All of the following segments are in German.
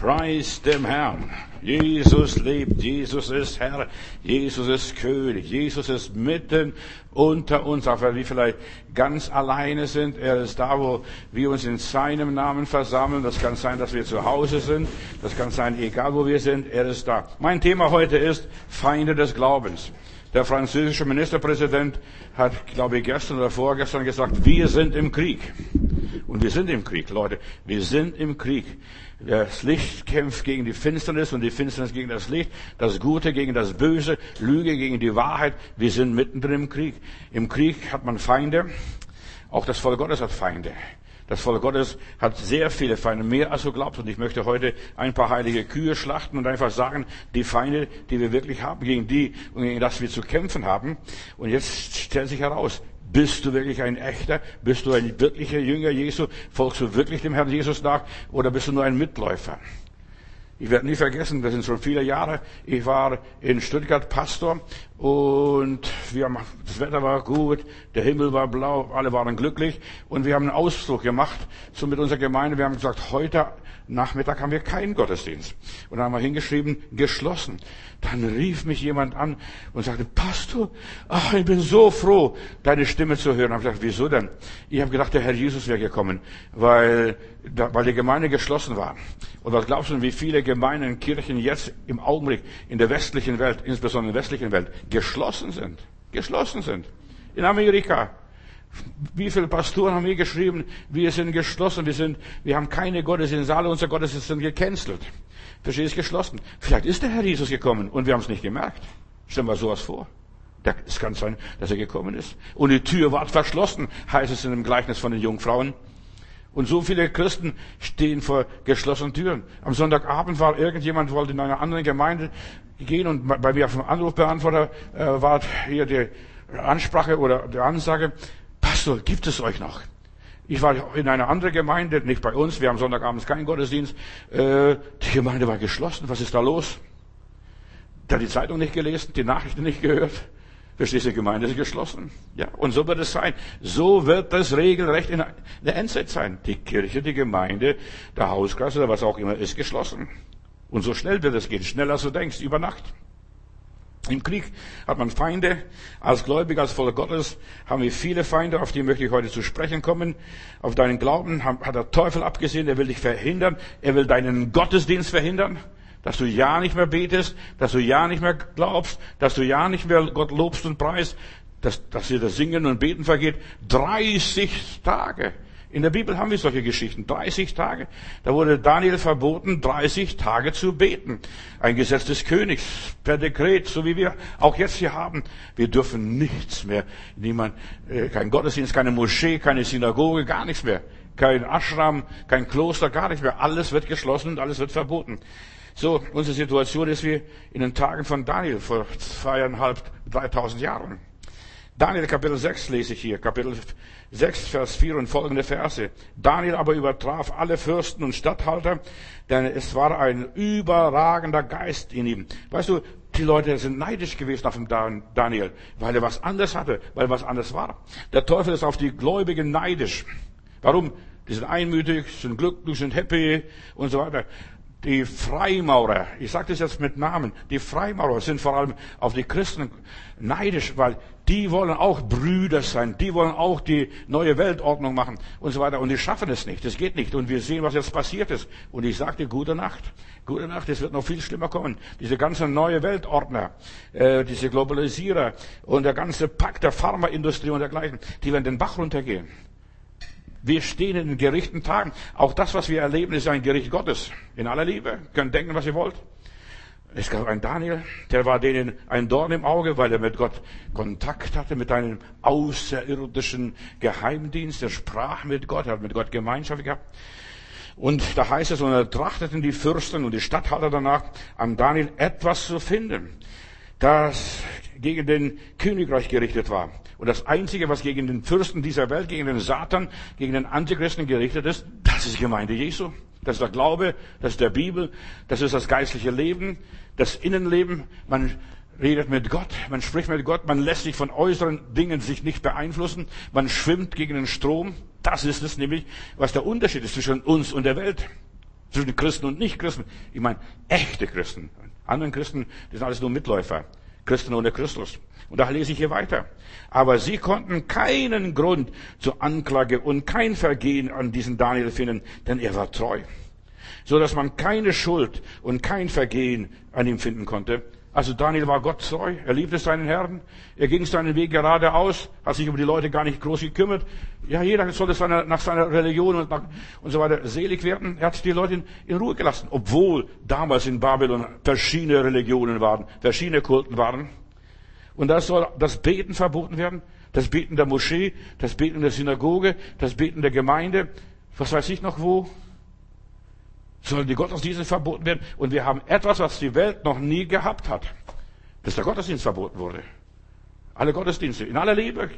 Preis dem Herrn. Jesus lebt, Jesus ist Herr, Jesus ist König, Jesus ist mitten unter uns, auch wenn wir vielleicht ganz alleine sind. Er ist da, wo wir uns in seinem Namen versammeln. Das kann sein, dass wir zu Hause sind. Das kann sein, egal wo wir sind. Er ist da. Mein Thema heute ist Feinde des Glaubens. Der französische Ministerpräsident hat, glaube ich, gestern oder vorgestern gesagt, wir sind im Krieg. Und wir sind im Krieg, Leute. Wir sind im Krieg. Das Licht kämpft gegen die Finsternis und die Finsternis gegen das Licht. Das Gute gegen das Böse. Lüge gegen die Wahrheit. Wir sind mittendrin im Krieg. Im Krieg hat man Feinde. Auch das Volk Gottes hat Feinde. Das Volk Gottes hat sehr viele Feinde, mehr als du glaubst. Und ich möchte heute ein paar heilige Kühe schlachten und einfach sagen, die Feinde, die wir wirklich haben, gegen die und gegen das wir zu kämpfen haben. Und jetzt stellt sich heraus, bist du wirklich ein echter? Bist du ein wirklicher Jünger Jesu? Folgst du wirklich dem Herrn Jesus nach? Oder bist du nur ein Mitläufer? Ich werde nie vergessen, das sind schon viele Jahre. Ich war in Stuttgart Pastor und wir haben, das Wetter war gut, der Himmel war blau, alle waren glücklich und wir haben einen Ausflug gemacht so mit unserer Gemeinde. Wir haben gesagt, heute Nachmittag haben wir keinen Gottesdienst. Und dann haben wir hingeschrieben, geschlossen. Dann rief mich jemand an und sagte, Pastor, ach, ich bin so froh, deine Stimme zu hören. Ich habe gesagt, wieso denn? Ich habe gedacht, der Herr Jesus wäre gekommen, weil, weil die Gemeinde geschlossen war. Und was glaubst du, wie viele Gemeinden, Kirchen jetzt im Augenblick in der westlichen Welt, insbesondere in der westlichen Welt, geschlossen sind? Geschlossen sind. In Amerika, wie viele Pastoren haben wir geschrieben, wir sind geschlossen, wir sind, wir haben keine Gottesdienste, alle unsere Gottesdienste sind gecancelt. Verstehst geschlossen. Vielleicht ist der Herr Jesus gekommen und wir haben es nicht gemerkt. Stellen wir sowas vor. Es kann sein, dass er gekommen ist. Und die Tür war verschlossen, heißt es in dem Gleichnis von den Jungfrauen. Und so viele Christen stehen vor geschlossenen Türen. Am Sonntagabend war irgendjemand, wollte in einer anderen Gemeinde gehen und bei mir auf dem Anrufbeantworter äh, war hier die Ansprache oder die Ansage, Pastor, gibt es euch noch? Ich war in einer anderen Gemeinde, nicht bei uns, wir haben Sonntagabends keinen Gottesdienst. Äh, die Gemeinde war geschlossen, was ist da los? Da die Zeitung nicht gelesen, die Nachrichten nicht gehört. Verstehst du, die Gemeinde ist geschlossen. Ja, und so wird es sein. So wird das regelrecht in der Endzeit sein. Die Kirche, die Gemeinde, der Hauskreis oder was auch immer ist geschlossen. Und so schnell wird es gehen, schneller als du denkst, über Nacht. Im Krieg hat man Feinde. Als Gläubiger, als Volk Gottes haben wir viele Feinde, auf die möchte ich heute zu sprechen kommen. Auf deinen Glauben hat der Teufel abgesehen, er will dich verhindern. Er will deinen Gottesdienst verhindern. Dass du ja nicht mehr betest, dass du ja nicht mehr glaubst, dass du ja nicht mehr Gott lobst und preist, dass, dass dir das Singen und Beten vergeht. 30 Tage. In der Bibel haben wir solche Geschichten. 30 Tage. Da wurde Daniel verboten, 30 Tage zu beten. Ein Gesetz des Königs per Dekret, so wie wir auch jetzt hier haben. Wir dürfen nichts mehr. Niemand, äh, kein Gottesdienst, keine Moschee, keine Synagoge, gar nichts mehr. Kein Ashram, kein Kloster, gar nichts mehr. Alles wird geschlossen und alles wird verboten. So, unsere Situation ist wie in den Tagen von Daniel vor zweieinhalb, dreitausend Jahren. Daniel Kapitel 6 lese ich hier, Kapitel 6, Vers 4 und folgende Verse. Daniel aber übertraf alle Fürsten und Statthalter, denn es war ein überragender Geist in ihm. Weißt du, die Leute sind neidisch gewesen auf den Daniel, weil er was anderes hatte, weil er was anderes war. Der Teufel ist auf die Gläubigen neidisch. Warum? Die sind einmütig, sind glücklich, sind happy und so weiter. Die Freimaurer, ich sage das jetzt mit Namen, die Freimaurer sind vor allem auf die Christen neidisch, weil die wollen auch Brüder sein, die wollen auch die neue Weltordnung machen und so weiter. Und die schaffen es nicht, das geht nicht. Und wir sehen, was jetzt passiert ist. Und ich sagte, gute Nacht, gute Nacht, es wird noch viel schlimmer kommen. Diese ganze neue Weltordner, äh, diese Globalisierer und der ganze Pakt der Pharmaindustrie und dergleichen, die werden den Bach runtergehen. Wir stehen in den gerichten Tagen. Auch das, was wir erleben, ist ein Gericht Gottes. In aller Liebe. Ihr könnt denken, was ihr wollt. Es gab einen Daniel, der war denen ein Dorn im Auge, weil er mit Gott Kontakt hatte, mit einem außerirdischen Geheimdienst. Er sprach mit Gott, er hat mit Gott Gemeinschaft gehabt. Und da heißt es, und er trachteten die Fürsten und die Statthalter danach, an Daniel etwas zu finden, das gegen den Königreich gerichtet war. Und das Einzige, was gegen den Fürsten dieser Welt, gegen den Satan, gegen den Antichristen gerichtet ist, das ist die Gemeinde Jesu. Das ist der Glaube, das ist der Bibel, das ist das geistliche Leben, das Innenleben. Man redet mit Gott, man spricht mit Gott, man lässt sich von äußeren Dingen sich nicht beeinflussen, man schwimmt gegen den Strom. Das ist es nämlich, was der Unterschied ist zwischen uns und der Welt. zwischen Christen und Nicht-Christen. Ich meine, echte Christen. Anderen Christen, die sind alles nur Mitläufer. Christen ohne Christus. Und da lese ich hier weiter. Aber sie konnten keinen Grund zur Anklage und kein Vergehen an diesen Daniel finden, denn er war treu. So dass man keine Schuld und kein Vergehen an ihm finden konnte. Also Daniel war Gott treu, er liebte seinen Herrn, er ging seinen Weg geradeaus, hat sich über die Leute gar nicht groß gekümmert. Ja, jeder sollte seine, nach seiner Religion und, nach, und so weiter selig werden. Er hat die Leute in, in Ruhe gelassen, obwohl damals in Babylon verschiedene Religionen waren, verschiedene Kulten waren. Und da soll das Beten verboten werden, das Beten der Moschee, das Beten der Synagoge, das Beten der Gemeinde, was weiß ich noch wo sollen die Gottesdienste verboten werden. Und wir haben etwas, was die Welt noch nie gehabt hat. Dass der Gottesdienst verboten wurde. Alle Gottesdienste, in aller Liebe.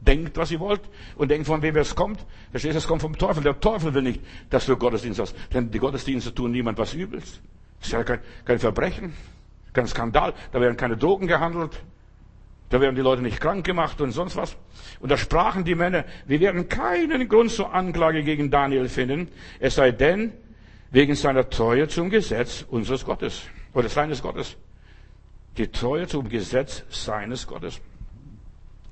Denkt, was ihr wollt und denkt, von wem es kommt. Verstehst du, es kommt vom Teufel. Der Teufel will nicht, dass du Gottesdienst hast. Denn die Gottesdienste tun niemand was Übels. Das ist ja kein, kein Verbrechen, kein Skandal. Da werden keine Drogen gehandelt. Da werden die Leute nicht krank gemacht und sonst was. Und da sprachen die Männer, wir werden keinen Grund zur Anklage gegen Daniel finden, es sei denn, wegen seiner Treue zum Gesetz unseres Gottes oder seines Gottes. Die Treue zum Gesetz seines Gottes.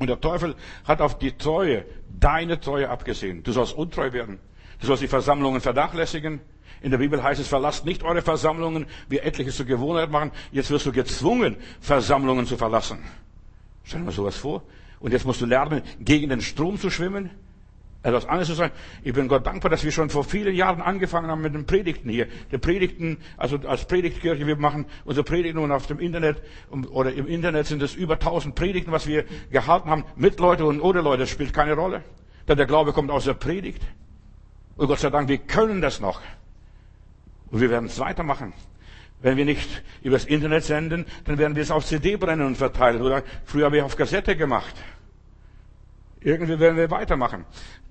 Und der Teufel hat auf die Treue, deine Treue abgesehen. Du sollst untreu werden. Du sollst die Versammlungen vernachlässigen. In der Bibel heißt es, verlasst nicht eure Versammlungen, wie etliche zur Gewohnheit machen. Jetzt wirst du gezwungen, Versammlungen zu verlassen. Stell dir mal sowas vor. Und jetzt musst du lernen, gegen den Strom zu schwimmen etwas anderes zu sein. Ich bin Gott dankbar, dass wir schon vor vielen Jahren angefangen haben mit den Predigten hier. Die Predigten, also als Predigtkirche, wir machen unsere Predigten und auf dem Internet oder im Internet sind es über tausend Predigten, was wir gehalten haben, mit Leute und ohne Leute. Das spielt keine Rolle. Denn der Glaube kommt aus der Predigt. Und Gott sei Dank, wir können das noch. Und wir werden es weitermachen. Wenn wir nicht übers Internet senden, dann werden wir es auf CD brennen und verteilen. Oder früher habe ich auf Kassette gemacht. Irgendwie werden wir weitermachen.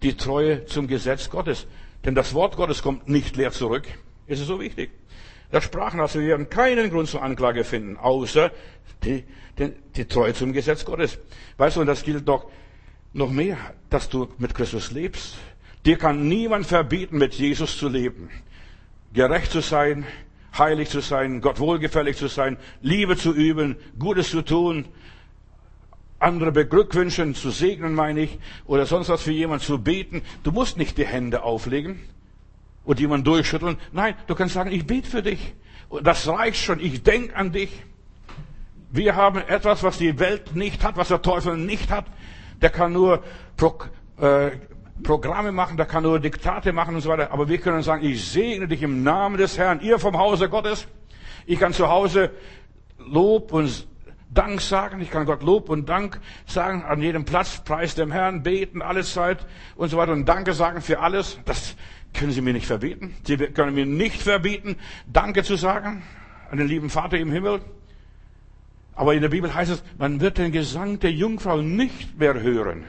Die Treue zum Gesetz Gottes. Denn das Wort Gottes kommt nicht leer zurück. Ist es so wichtig? Da sprachen also, wir werden keinen Grund zur Anklage finden, außer die, die, die Treue zum Gesetz Gottes. Weißt du, und das gilt doch noch mehr, dass du mit Christus lebst. Dir kann niemand verbieten, mit Jesus zu leben. Gerecht zu sein, heilig zu sein, Gott wohlgefällig zu sein, Liebe zu üben, Gutes zu tun, andere beglückwünschen, zu segnen, meine ich, oder sonst was für jemanden zu beten. Du musst nicht die Hände auflegen und jemanden durchschütteln. Nein, du kannst sagen, ich bete für dich. Das reicht schon. Ich denke an dich. Wir haben etwas, was die Welt nicht hat, was der Teufel nicht hat. Der kann nur Pro, äh, Programme machen, der kann nur Diktate machen und so weiter. Aber wir können sagen, ich segne dich im Namen des Herrn, ihr vom Hause Gottes. Ich kann zu Hause Lob und Dank sagen. Ich kann Gott Lob und Dank sagen an jedem Platz, preis dem Herrn, beten, alles Zeit und so weiter und Danke sagen für alles. Das können Sie mir nicht verbieten. Sie können mir nicht verbieten, Danke zu sagen an den lieben Vater im Himmel. Aber in der Bibel heißt es, man wird den Gesang der Jungfrau nicht mehr hören.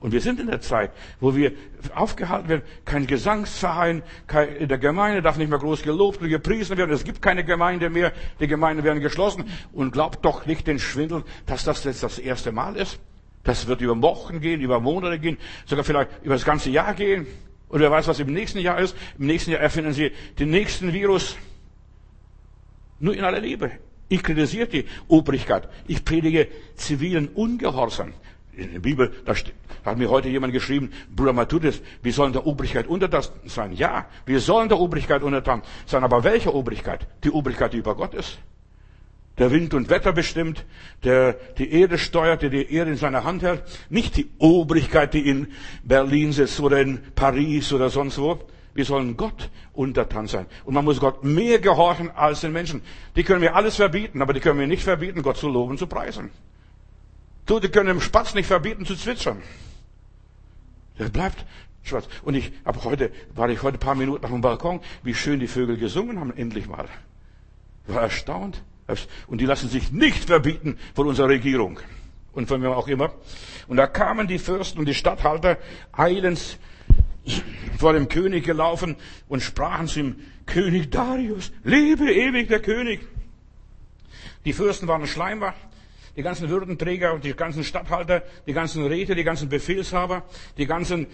Und wir sind in der Zeit, wo wir aufgehalten werden, kein Gesangsverein, kein, in der Gemeinde darf nicht mehr groß gelobt und gepriesen werden. Es gibt keine Gemeinde mehr, die Gemeinden werden geschlossen. Und glaubt doch nicht den Schwindel, dass das jetzt das erste Mal ist. Das wird über Wochen gehen, über Monate gehen, sogar vielleicht über das ganze Jahr gehen. Und wer weiß, was im nächsten Jahr ist. Im nächsten Jahr erfinden sie den nächsten Virus. Nur in aller Liebe. Ich kritisiere die Obrigkeit. Ich predige zivilen Ungehorsam in der Bibel, da, hat mir heute jemand geschrieben, Bruder Matthäus, wir sollen der Obrigkeit untertan sein. Ja, wir sollen der Obrigkeit untertan sein. Aber welche Obrigkeit? Die Obrigkeit, die über Gott ist. Der Wind und Wetter bestimmt, der die Erde steuert, der die Erde in seiner Hand hält. Nicht die Obrigkeit, die in Berlin sitzt oder in Paris oder sonst wo. Wir sollen Gott untertan sein. Und man muss Gott mehr gehorchen als den Menschen. Die können wir alles verbieten, aber die können wir nicht verbieten, Gott zu loben, zu preisen. Tote können dem Spatz nicht verbieten zu zwitschern. Der bleibt schwarz. Und ich habe heute, war ich heute ein paar Minuten auf dem Balkon, wie schön die Vögel gesungen haben, endlich mal. Ich war erstaunt. Und die lassen sich nicht verbieten von unserer Regierung. Und von wem auch immer. Und da kamen die Fürsten und die Statthalter eilends vor dem König gelaufen und sprachen zu ihm, König Darius, lebe ewig der König. Die Fürsten waren Schleimer, die ganzen Würdenträger die ganzen Statthalter, die ganzen Räte, die ganzen Befehlshaber, die ganzen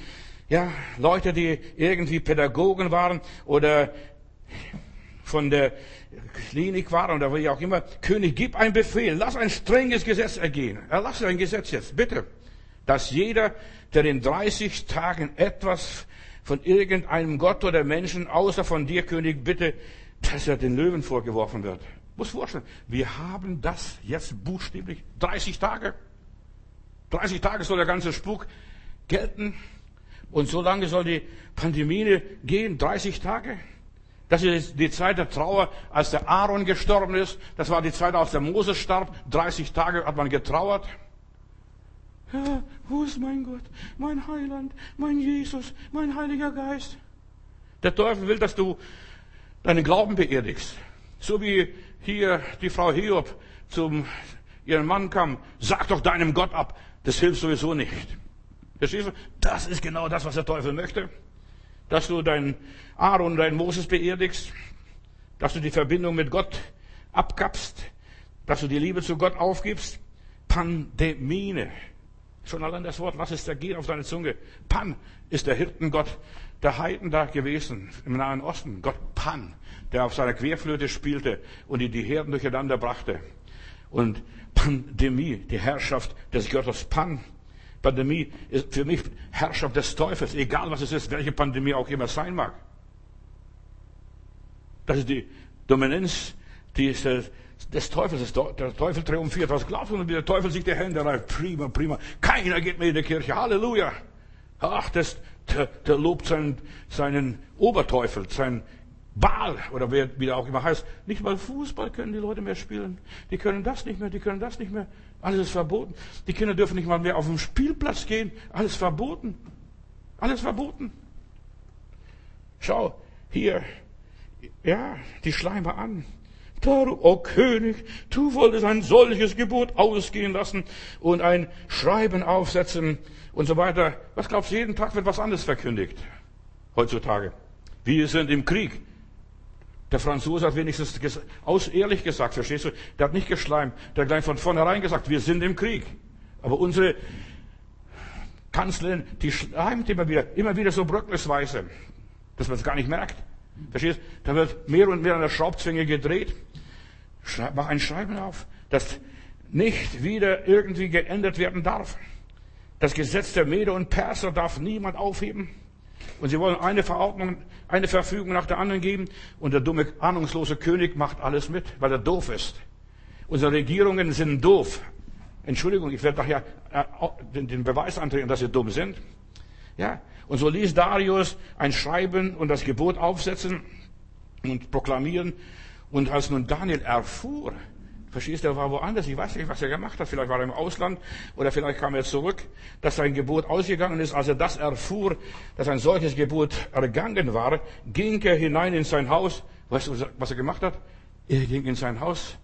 ja, Leute, die irgendwie Pädagogen waren oder von der Klinik waren oder wie auch immer. König, gib ein Befehl, lass ein strenges Gesetz ergehen. Erlasse ein Gesetz jetzt, bitte. Dass jeder, der in 30 Tagen etwas von irgendeinem Gott oder Menschen, außer von dir, König, bitte, dass er den Löwen vorgeworfen wird. Muss vorstellen, wir haben das jetzt buchstäblich 30 Tage. 30 Tage soll der ganze Spuk gelten. Und so lange soll die Pandemie gehen, 30 Tage. Das ist die Zeit der Trauer, als der Aaron gestorben ist. Das war die Zeit, als der Moses starb. 30 Tage hat man getrauert. Ja, wo ist mein Gott, mein Heiland, mein Jesus, mein Heiliger Geist? Der Teufel will, dass du deinen Glauben beerdigst. So wie hier die Frau Hiob zum ihren Mann kam, sag doch deinem Gott ab. Das hilft sowieso nicht. Verstehst du? Das ist genau das, was der Teufel möchte. Dass du deinen Aaron deinen Moses beerdigst. Dass du die Verbindung mit Gott abkappst. Dass du die Liebe zu Gott aufgibst. Pandemine. Schon allein das Wort, lass es da gehen auf deine Zunge. Pan ist der Hirtengott der Heiden da gewesen im Nahen Osten. Gott Pan, der auf seiner Querflöte spielte und die, die Herden durcheinander brachte. Und Pandemie, die Herrschaft des Götters Pan. Pandemie ist für mich Herrschaft des Teufels, egal was es ist, welche Pandemie auch immer sein mag. Das ist die Dominanz dieses, des Teufels. Der Teufel triumphiert. Was glaubst du, wie der Teufel sich die Hände reibt? Prima, prima. Keiner geht mehr in die Kirche. Halleluja. Ach, das, der, der lobt seinen, seinen Oberteufel, seinen Baal oder wer, wie der auch immer heißt. Nicht mal Fußball können die Leute mehr spielen. Die können das nicht mehr, die können das nicht mehr. Alles ist verboten. Die Kinder dürfen nicht mal mehr auf den Spielplatz gehen. Alles verboten. Alles verboten. Schau, hier, ja, die Schleimer an. Darum, o oh König, du wolltest ein solches Gebot ausgehen lassen und ein Schreiben aufsetzen und so weiter. Was glaubst du, jeden Tag wird was anderes verkündigt? Heutzutage. Wir sind im Krieg. Der Franzose hat wenigstens aus, ehrlich gesagt, verstehst du? Der hat nicht geschleimt. Der hat gleich von vornherein gesagt, wir sind im Krieg. Aber unsere Kanzlerin, die schleimt immer wieder, immer wieder so bröckelsweise, dass man es gar nicht merkt. Verstehst du? Da wird mehr und mehr an der Schraubzwinge gedreht. Mach ein Schreiben auf, das nicht wieder irgendwie geändert werden darf. Das Gesetz der Mede und Perser darf niemand aufheben. Und sie wollen eine Verordnung, eine Verfügung nach der anderen geben. Und der dumme, ahnungslose König macht alles mit, weil er doof ist. Unsere Regierungen sind doof. Entschuldigung, ich werde nachher äh, den Beweis antreten, dass sie dumm sind. Ja. Und so ließ Darius ein Schreiben und das Gebot aufsetzen und proklamieren. Und als nun Daniel erfuhr, Verstehst du, er war woanders. Ich weiß nicht, was er gemacht hat. Vielleicht war er im Ausland oder vielleicht kam er zurück, dass sein Gebot ausgegangen ist. Als er das erfuhr, dass ein solches Gebot ergangen war, ging er hinein in sein Haus. Weißt du, was er gemacht hat? Er ging in sein Haus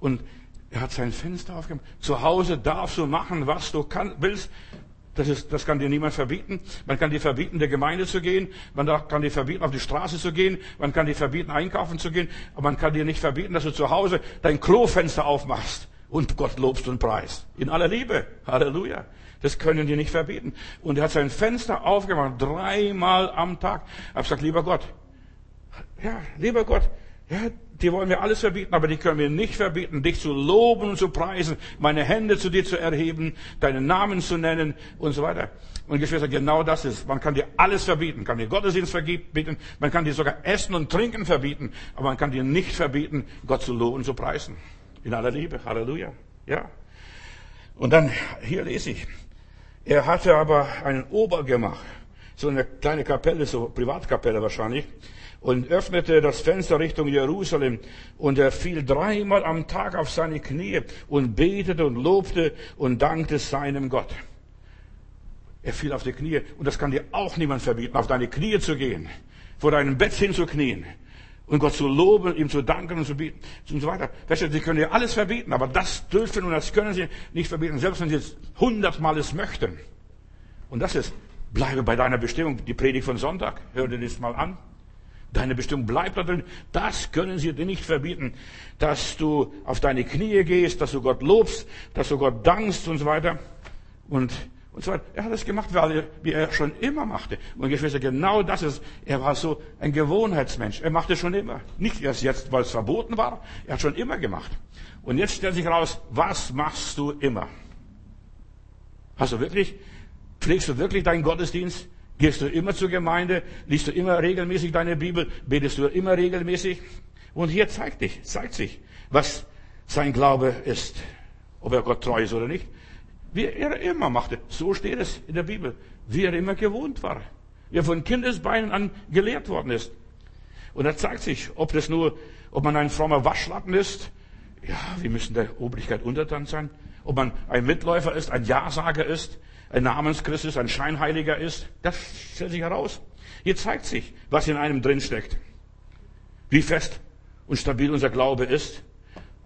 und er hat sein Fenster aufgemacht. Zu Hause darfst du machen, was du kann, willst. Das, ist, das kann dir niemand verbieten. Man kann dir verbieten, der Gemeinde zu gehen. Man kann dir verbieten, auf die Straße zu gehen. Man kann dir verbieten, einkaufen zu gehen. Aber man kann dir nicht verbieten, dass du zu Hause dein Klofenster aufmachst und Gott lobst und preist. In aller Liebe. Halleluja. Das können die nicht verbieten. Und er hat sein Fenster aufgemacht, dreimal am Tag. Ich habe gesagt, lieber Gott, ja, lieber Gott, ja, die wollen mir alles verbieten, aber die können mir nicht verbieten, dich zu loben und zu preisen, meine Hände zu dir zu erheben, deinen Namen zu nennen und so weiter. Und Geschwister, genau das ist. Man kann dir alles verbieten, kann dir Gottesdienst verbieten, man kann dir sogar Essen und Trinken verbieten, aber man kann dir nicht verbieten, Gott zu loben und zu preisen. In aller Liebe. Halleluja. Ja. Und dann, hier lese ich. Er hatte aber einen Obergemach, so eine kleine Kapelle, so Privatkapelle wahrscheinlich, und öffnete das Fenster Richtung Jerusalem. Und er fiel dreimal am Tag auf seine Knie und betete und lobte und dankte seinem Gott. Er fiel auf die Knie. Und das kann dir auch niemand verbieten, auf deine Knie zu gehen, vor deinem Bett hinzuknien und Gott zu loben, ihm zu danken und zu bieten und so weiter. Weißt sie können dir alles verbieten, aber das dürfen und das können sie nicht verbieten, selbst wenn sie es hundertmal es möchten. Und das ist, bleibe bei deiner Bestimmung, die Predigt von Sonntag. Hör dir das mal an. Deine Bestimmung bleibt da drin. Das können sie dir nicht verbieten. Dass du auf deine Knie gehst, dass du Gott lobst, dass du Gott dankst und so weiter. Und, Und so weiter. Er hat es gemacht, wie er schon immer machte. Und Geschwister, genau das ist, er war so ein Gewohnheitsmensch. Er machte schon immer. Nicht erst jetzt, weil es verboten war. Er hat schon immer gemacht. Und jetzt stellt sich heraus, was machst du immer? Hast du wirklich, pflegst du wirklich deinen Gottesdienst? Gehst du immer zur Gemeinde? Liest du immer regelmäßig deine Bibel? Betest du immer regelmäßig? Und hier zeigt dich, zeigt sich, was sein Glaube ist. Ob er Gott treu ist oder nicht. Wie er immer machte. So steht es in der Bibel. Wie er immer gewohnt war. Wie er von Kindesbeinen an gelehrt worden ist. Und er zeigt sich, ob das nur, ob man ein frommer Waschlappen ist. Ja, wir müssen der Obrigkeit untertan sein. Ob man ein Mitläufer ist, ein Ja-Sager ist, ein Namenschrist ist, ein Scheinheiliger ist. Das stellt sich heraus. Hier zeigt sich, was in einem drinsteckt. Wie fest und stabil unser Glaube ist.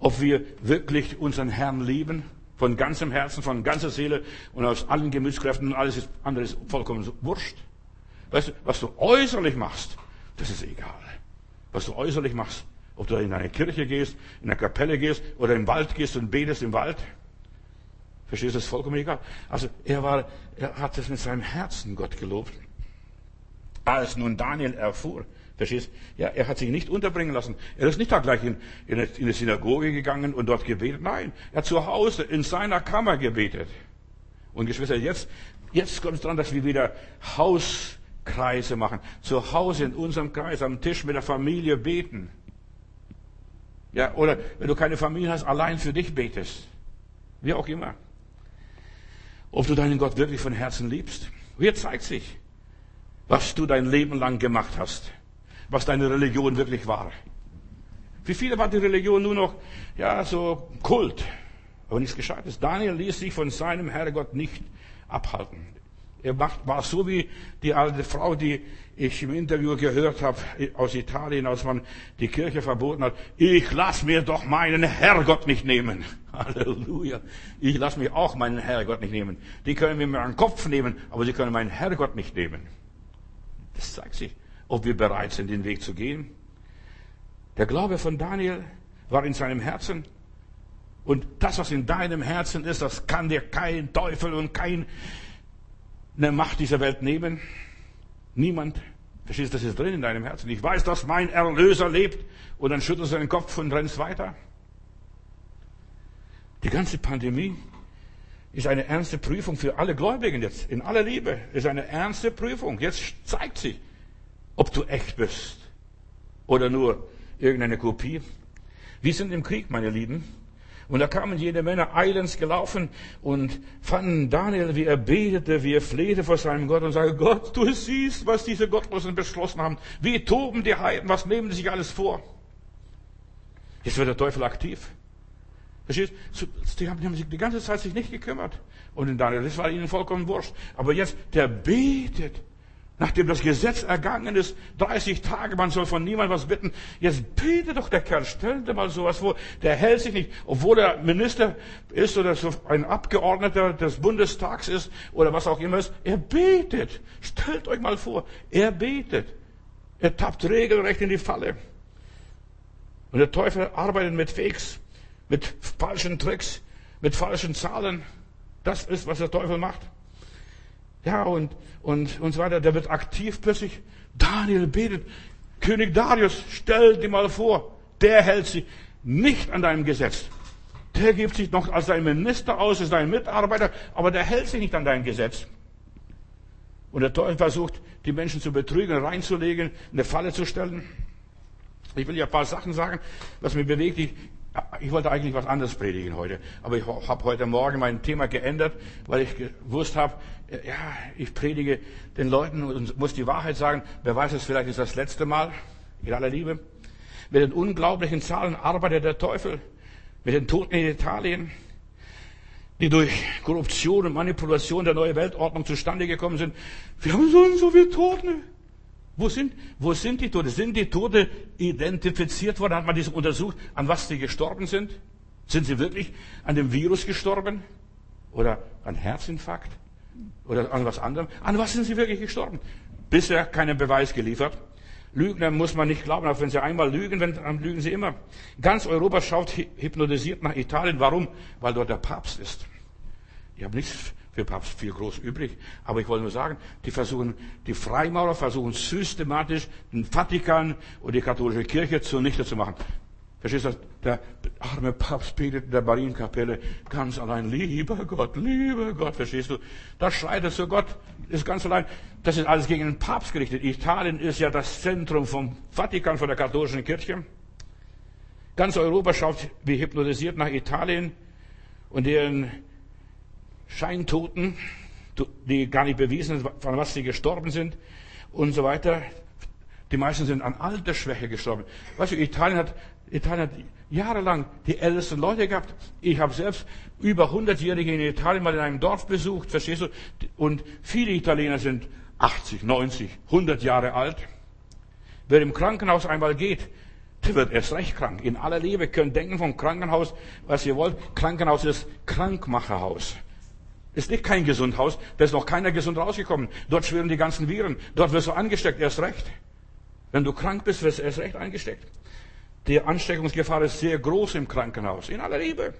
Ob wir wirklich unseren Herrn lieben von ganzem Herzen, von ganzer Seele und aus allen Gemütskräften und alles andere ist vollkommen wurscht. Weißt du, was du äußerlich machst, das ist egal. Was du äußerlich machst, ob du in eine Kirche gehst, in eine Kapelle gehst oder im Wald gehst und betest im Wald, verstehst du, das ist vollkommen egal. Also er war, er hat es mit seinem Herzen Gott gelobt. Als nun Daniel erfuhr, Verstehst? Ja, er hat sich nicht unterbringen lassen. Er ist nicht da gleich in, in, in die Synagoge gegangen und dort gebetet. Nein, er hat zu Hause in seiner Kammer gebetet. Und Geschwister, jetzt, jetzt kommt es dran, dass wir wieder Hauskreise machen. Zu Hause in unserem Kreis, am Tisch mit der Familie beten. Ja, oder wenn du keine Familie hast, allein für dich betest. Wie auch immer. Ob du deinen Gott wirklich von Herzen liebst. Hier zeigt sich, was du dein Leben lang gemacht hast was deine Religion wirklich war. Für viele war die Religion nur noch, ja, so Kult, aber nichts Gescheites. Daniel ließ sich von seinem Herrgott nicht abhalten. Er war so wie die alte Frau, die ich im Interview gehört habe aus Italien, als man die Kirche verboten hat. Ich lass mir doch meinen Herrgott nicht nehmen. Halleluja. Ich lass mir auch meinen Herrgott nicht nehmen. Die können mir meinen Kopf nehmen, aber sie können meinen Herrgott nicht nehmen. Das zeigt sich ob wir bereit sind, den Weg zu gehen. Der Glaube von Daniel war in seinem Herzen. Und das, was in deinem Herzen ist, das kann dir kein Teufel und keine Macht dieser Welt nehmen. Niemand. Verstehst du, das ist drin in deinem Herzen. Ich weiß, dass mein Erlöser lebt. Und dann schüttelst du deinen Kopf und rennst weiter. Die ganze Pandemie ist eine ernste Prüfung für alle Gläubigen jetzt. In aller Liebe ist eine ernste Prüfung. Jetzt zeigt sich, ob du echt bist oder nur irgendeine Kopie. Wir sind im Krieg, meine Lieben. Und da kamen jede Männer eilends gelaufen und fanden Daniel, wie er betete, wie er flehte vor seinem Gott und sagte, Gott, du siehst, was diese Gottlosen beschlossen haben. Wie toben die Heiden, was nehmen sie sich alles vor? Jetzt wird der Teufel aktiv. Verstehst Die haben sich die ganze Zeit sich nicht gekümmert. Und in Daniel, das war ihnen vollkommen wurscht. Aber jetzt, der betet. Nachdem das Gesetz ergangen ist, 30 Tage, man soll von niemandem was bitten. Jetzt bete doch der Kerl, stell dir mal sowas vor. Der hält sich nicht, obwohl er Minister ist oder so ein Abgeordneter des Bundestags ist oder was auch immer ist. Er betet. Stellt euch mal vor, er betet. Er tappt regelrecht in die Falle. Und der Teufel arbeitet mit Fakes, mit falschen Tricks, mit falschen Zahlen. Das ist, was der Teufel macht. Ja, und, und, und so weiter. Der wird aktiv plötzlich. Daniel betet. König Darius, stell dir mal vor, der hält sich nicht an deinem Gesetz. Der gibt sich noch als dein Minister aus, ist dein Mitarbeiter, aber der hält sich nicht an dein Gesetz. Und der Teufel versucht, die Menschen zu betrügen, reinzulegen, eine Falle zu stellen. Ich will ja ein paar Sachen sagen, was mich bewegt. Ich ich wollte eigentlich was anderes predigen heute, aber ich habe heute Morgen mein Thema geändert, weil ich gewusst habe, ja, ich predige den Leuten und muss die Wahrheit sagen. Wer weiß es, vielleicht ist das letzte Mal, in aller Liebe. Mit den unglaublichen Zahlen arbeitet der Teufel, mit den Toten in Italien, die durch Korruption und Manipulation der neue Weltordnung zustande gekommen sind. Wir haben so und so viele Toten. Wo sind, wo sind die Tote? Sind die Tote identifiziert worden? Hat man das untersucht, an was sie gestorben sind? Sind sie wirklich an dem Virus gestorben? Oder an Herzinfarkt? Oder an was anderem? An was sind sie wirklich gestorben? Bisher keinen Beweis geliefert. Lügner muss man nicht glauben, auch wenn sie einmal lügen, dann lügen sie immer. Ganz Europa schaut hypnotisiert nach Italien. Warum? Weil dort der Papst ist. Ich habe nichts für Papst viel groß übrig. Aber ich wollte nur sagen, die versuchen, die Freimaurer versuchen systematisch den Vatikan und die katholische Kirche zunichte zu machen. Verstehst du? Der arme Papst betet in der Marienkapelle ganz allein. Lieber Gott, lieber Gott. Verstehst du? Da schreit er zu Gott, ist ganz allein. Das ist alles gegen den Papst gerichtet. Italien ist ja das Zentrum vom Vatikan, von der katholischen Kirche. Ganz Europa schaut wie hypnotisiert nach Italien und deren Scheintoten, die gar nicht bewiesen sind, von was sie gestorben sind und so weiter. Die meisten sind an Altersschwäche gestorben. Weißt du, Italien hat Italien hat jahrelang die ältesten Leute gehabt. Ich habe selbst über 100-Jährige in Italien mal in einem Dorf besucht, verstehst du? Und viele Italiener sind 80, 90, 100 Jahre alt. Wer im Krankenhaus einmal geht, der wird erst recht krank. In aller Liebe könnt denken vom Krankenhaus, was ihr wollt. Krankenhaus ist Krankmacherhaus. Ist nicht kein Gesundhaus. Da ist noch keiner gesund rausgekommen. Dort schwirren die ganzen Viren. Dort wirst du angesteckt, erst recht. Wenn du krank bist, wirst du erst recht angesteckt. Die Ansteckungsgefahr ist sehr groß im Krankenhaus. In aller Liebe.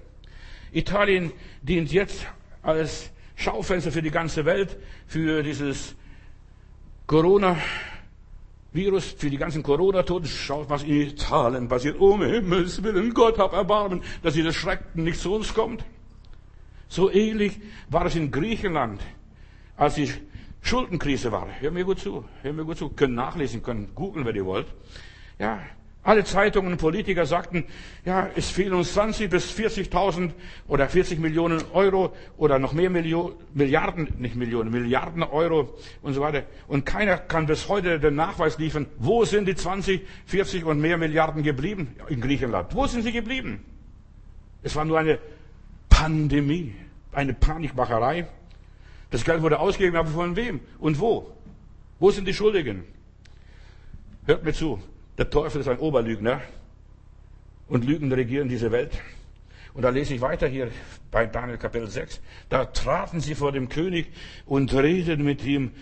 Italien dient jetzt als Schaufenster für die ganze Welt, für dieses Corona-Virus, für die ganzen Corona-Toten. Schaut, was in Italien passiert. Um Himmels Willen, Gott hab Erbarmen, dass dieses Schrecken nicht zu uns kommt. So ähnlich war es in Griechenland, als die Schuldenkrise war. Hör mir gut zu, hör mir gut zu. Können nachlesen, können googeln, wenn ihr wollt. Ja, alle Zeitungen und Politiker sagten, ja, es fehlen uns 20 bis 40.000 oder 40 Millionen Euro oder noch mehr Millionen, Milliarden, nicht Millionen, Milliarden Euro und so weiter. Und keiner kann bis heute den Nachweis liefern, wo sind die 20, 40 und mehr Milliarden geblieben in Griechenland? Wo sind sie geblieben? Es war nur eine Pandemie, eine Panikmacherei. Das Geld wurde ausgegeben, aber von wem und wo? Wo sind die Schuldigen? Hört mir zu. Der Teufel ist ein Oberlügner und Lügen regieren diese Welt. Und da lese ich weiter hier bei Daniel Kapitel 6. Da traten sie vor dem König und redeten mit ihm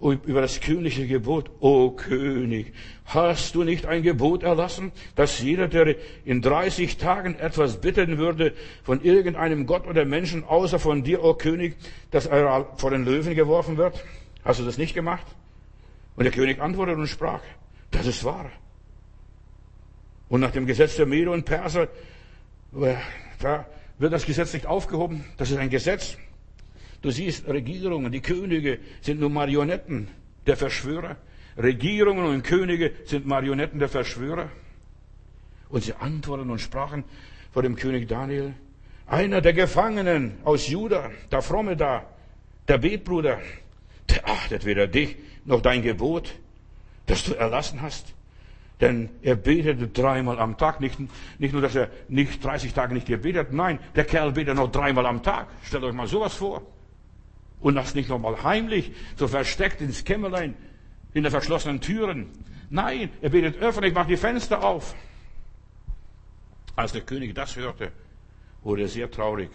über das königliche Gebot. O König, hast du nicht ein Gebot erlassen, dass jeder, der in 30 Tagen etwas bitten würde von irgendeinem Gott oder Menschen, außer von dir, o König, dass er vor den Löwen geworfen wird? Hast du das nicht gemacht? Und der König antwortete und sprach, das ist wahr. Und nach dem Gesetz der Mede und Perser, äh, da wird das Gesetz nicht aufgehoben. Das ist ein Gesetz. Du siehst, Regierungen, die Könige sind nur Marionetten der Verschwörer. Regierungen und Könige sind Marionetten der Verschwörer. Und sie antworten und sprachen vor dem König Daniel, einer der Gefangenen aus Juda, der Fromme da, der Betbruder, der achtet weder dich noch dein Gebot, das du erlassen hast. Denn er betete dreimal am Tag. Nicht, nicht nur, dass er nicht 30 Tage nicht gebetet, nein, der Kerl betet noch dreimal am Tag. Stellt euch mal sowas vor. Und das nicht nochmal heimlich, so versteckt ins Kämmerlein, hinter verschlossenen Türen. Nein, er betet öffentlich, macht die Fenster auf. Als der König das hörte, wurde er sehr traurig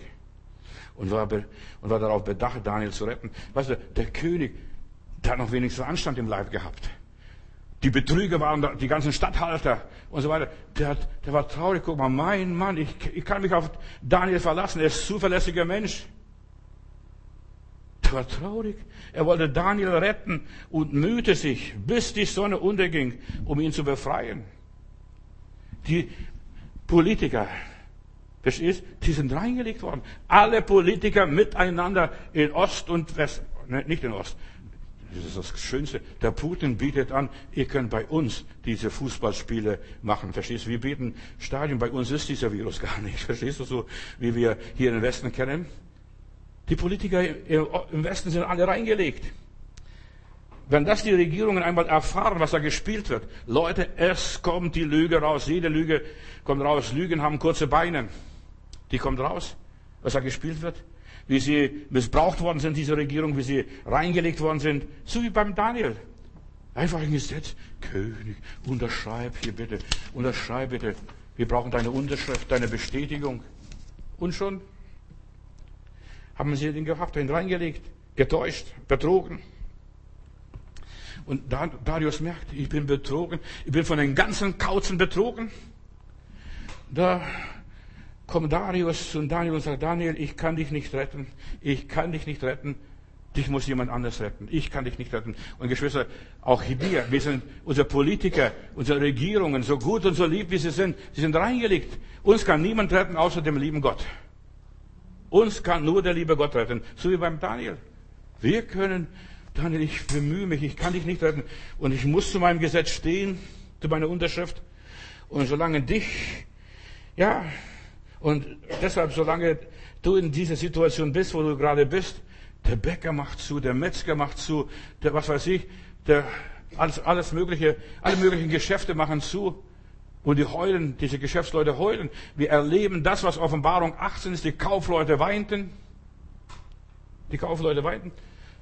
und war, und war darauf bedacht, Daniel zu retten. Weißt du, der König, der hat noch wenigstens Anstand im Leib gehabt. Die Betrüger waren da, die ganzen Stadthalter und so weiter. Der, hat, der war traurig. Guck mal, mein Mann, ich, ich kann mich auf Daniel verlassen. Er ist ein zuverlässiger Mensch. Der war traurig. Er wollte Daniel retten und mühte sich, bis die Sonne unterging, um ihn zu befreien. Die Politiker, verstehst, die sind reingelegt worden. Alle Politiker miteinander in Ost und West, ne, nicht in Ost, das ist das Schönste. Der Putin bietet an, ihr könnt bei uns diese Fußballspiele machen. Verstehst du? Wir bieten Stadion. Bei uns ist dieser Virus gar nicht. Verstehst du so, wie wir hier im Westen kennen? Die Politiker im Westen sind alle reingelegt. Wenn das die Regierungen einmal erfahren, was da gespielt wird, Leute, es kommt die Lüge raus. Jede Lüge kommt raus. Lügen haben kurze Beine. Die kommt raus, was da gespielt wird wie sie missbraucht worden sind, diese Regierung, wie sie reingelegt worden sind. So wie beim Daniel. Einfach ein Gesetz. König, unterschreib hier bitte, unterschreib bitte. Wir brauchen deine Unterschrift, deine Bestätigung. Und schon haben sie den gehabt, den reingelegt, getäuscht, betrogen. Und Darius merkt, ich bin betrogen, ich bin von den ganzen Kauzen betrogen. Da kommt Darius zu Daniel und sagt, Daniel, ich kann dich nicht retten. Ich kann dich nicht retten. Dich muss jemand anders retten. Ich kann dich nicht retten. Und Geschwister, auch wir, wir sind, unsere Politiker, unsere Regierungen, so gut und so lieb wie sie sind, sie sind reingelegt. Uns kann niemand retten, außer dem lieben Gott. Uns kann nur der liebe Gott retten. So wie beim Daniel. Wir können, Daniel, ich bemühe mich, ich kann dich nicht retten. Und ich muss zu meinem Gesetz stehen, zu meiner Unterschrift. Und solange dich, ja, und deshalb, solange du in dieser Situation bist, wo du gerade bist, der Bäcker macht zu, der Metzger macht zu, der, was weiß ich, der, alles, alles mögliche, alle möglichen Geschäfte machen zu. Und die heulen, diese Geschäftsleute heulen. Wir erleben das, was Offenbarung 18 ist. Die Kaufleute weinten. Die Kaufleute weinten.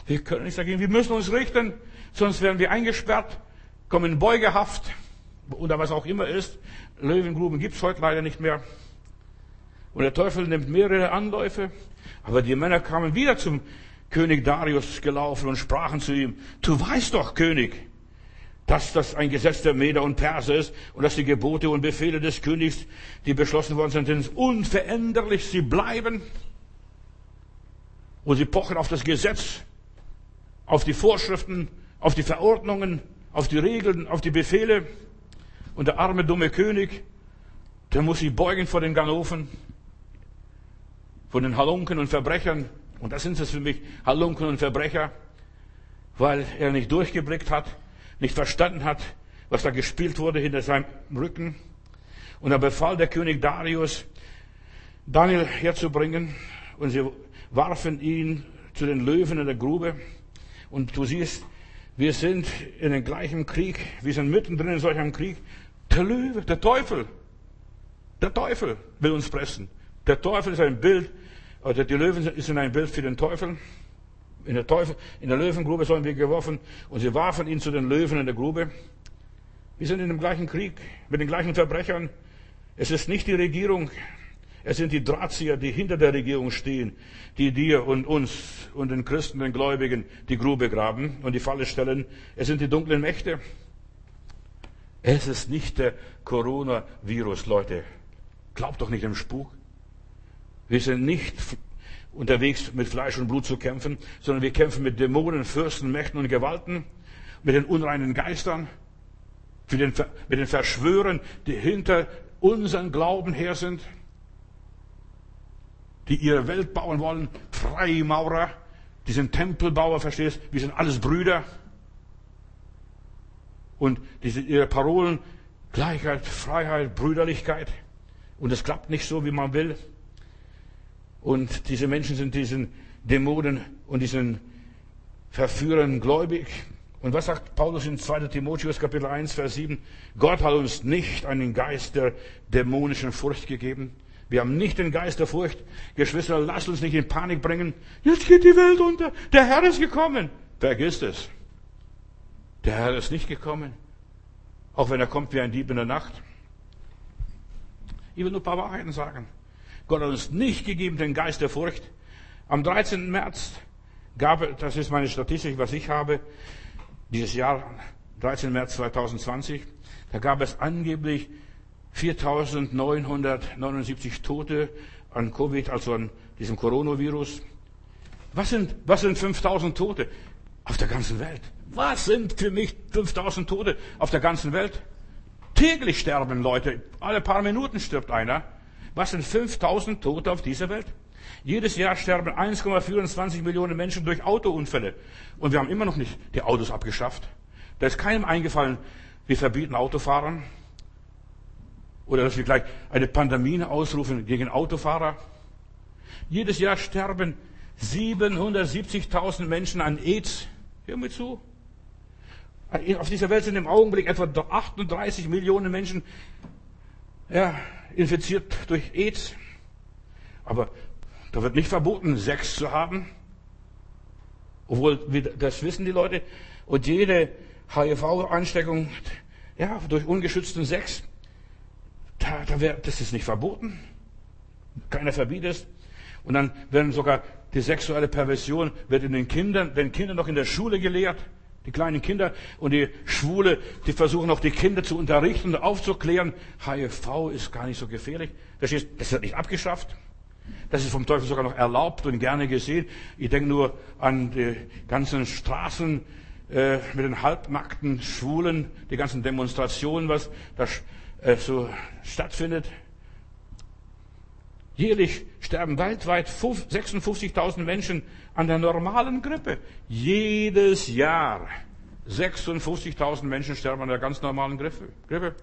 Wir können nicht dagegen. Wir müssen uns richten, sonst werden wir eingesperrt, kommen in Beugehaft oder was auch immer ist. Löwengruben gibt's heute leider nicht mehr. Und der Teufel nimmt mehrere Anläufe. Aber die Männer kamen wieder zum König Darius gelaufen und sprachen zu ihm, du weißt doch, König, dass das ein Gesetz der Meder und Perser ist und dass die Gebote und Befehle des Königs, die beschlossen worden sind, sind unveränderlich, sie bleiben. Und sie pochen auf das Gesetz, auf die Vorschriften, auf die Verordnungen, auf die Regeln, auf die Befehle. Und der arme, dumme König, der muss sich beugen vor den Ganoven, vor den Halunken und Verbrechern. Und das sind es für mich, Halunken und Verbrecher, weil er nicht durchgeblickt hat, nicht verstanden hat, was da gespielt wurde hinter seinem Rücken. Und er befahl der König Darius, Daniel herzubringen. Und sie warfen ihn zu den Löwen in der Grube. Und du siehst, wir sind in dem gleichen Krieg. Wir sind mittendrin in solch einem Krieg. Der Löwe, der Teufel. Der Teufel will uns pressen. Der Teufel ist ein Bild, oder die Löwen sind ein Bild für den Teufel. In der, Teufel, in der Löwengrube sollen wir geworfen und sie warfen ihn zu den Löwen in der Grube. Wir sind in dem gleichen Krieg mit den gleichen Verbrechern. Es ist nicht die Regierung, es sind die Drahtzieher, die hinter der Regierung stehen, die dir und uns und den Christen, den Gläubigen die Grube graben und die Falle stellen. Es sind die dunklen Mächte. Es ist nicht der Coronavirus, Leute. Glaubt doch nicht im Spuk. Wir sind nicht unterwegs mit Fleisch und Blut zu kämpfen, sondern wir kämpfen mit Dämonen, Fürsten, Mächten und Gewalten, mit den unreinen Geistern, mit den, mit den Verschwörern, die hinter unseren Glauben her sind, die ihre Welt bauen wollen, Freimaurer, die sind Tempelbauer, verstehst? Wir sind alles Brüder. Und diese, ihre Parolen, Gleichheit, Freiheit, Brüderlichkeit. Und es klappt nicht so, wie man will. Und diese Menschen sind diesen Dämonen und diesen Verführern gläubig. Und was sagt Paulus in 2. Timotheus Kapitel 1, Vers 7? Gott hat uns nicht einen Geist der dämonischen Furcht gegeben. Wir haben nicht den Geist der Furcht. Geschwister, lasst uns nicht in Panik bringen. Jetzt geht die Welt unter. Der Herr ist gekommen. Vergiss es. Der Herr ist nicht gekommen. Auch wenn er kommt wie ein Dieb in der Nacht. Ich will nur ein paar Wahrheiten sagen. Gott hat uns nicht gegeben den Geist der Furcht. Am 13. März gab, das ist meine Statistik, was ich habe, dieses Jahr, 13. März 2020, da gab es angeblich 4.979 Tote an Covid, also an diesem Coronavirus. Was sind, was sind 5.000 Tote auf der ganzen Welt? Was sind für mich 5.000 Tote auf der ganzen Welt? Täglich sterben Leute, alle paar Minuten stirbt einer. Was sind 5000 Tote auf dieser Welt? Jedes Jahr sterben 1,24 Millionen Menschen durch Autounfälle. Und wir haben immer noch nicht die Autos abgeschafft. Da ist keinem eingefallen, wir verbieten Autofahren. Oder dass wir gleich eine Pandemie ausrufen gegen Autofahrer. Jedes Jahr sterben 770.000 Menschen an AIDS. Hör mir zu. Auf dieser Welt sind im Augenblick etwa 38 Millionen Menschen ja, infiziert durch AIDS. Aber da wird nicht verboten, Sex zu haben. Obwohl, das wissen die Leute. Und jede HIV-Ansteckung, ja, durch ungeschützten Sex, da, da wär, das ist nicht verboten. Keiner verbietet es. Und dann werden sogar die sexuelle Perversion wird in den Kindern, den Kindern noch in der Schule gelehrt. Die kleinen Kinder und die Schwule, die versuchen auch die Kinder zu unterrichten und aufzuklären. HIV ist gar nicht so gefährlich. Das ist, das wird nicht abgeschafft. Das ist vom Teufel sogar noch erlaubt und gerne gesehen. Ich denke nur an die ganzen Straßen äh, mit den halbnackten Schwulen, die ganzen Demonstrationen, was da äh, so stattfindet. Jährlich sterben weltweit 56.000 Menschen an der normalen Grippe. Jedes Jahr 56.000 Menschen sterben an der ganz normalen Grippe.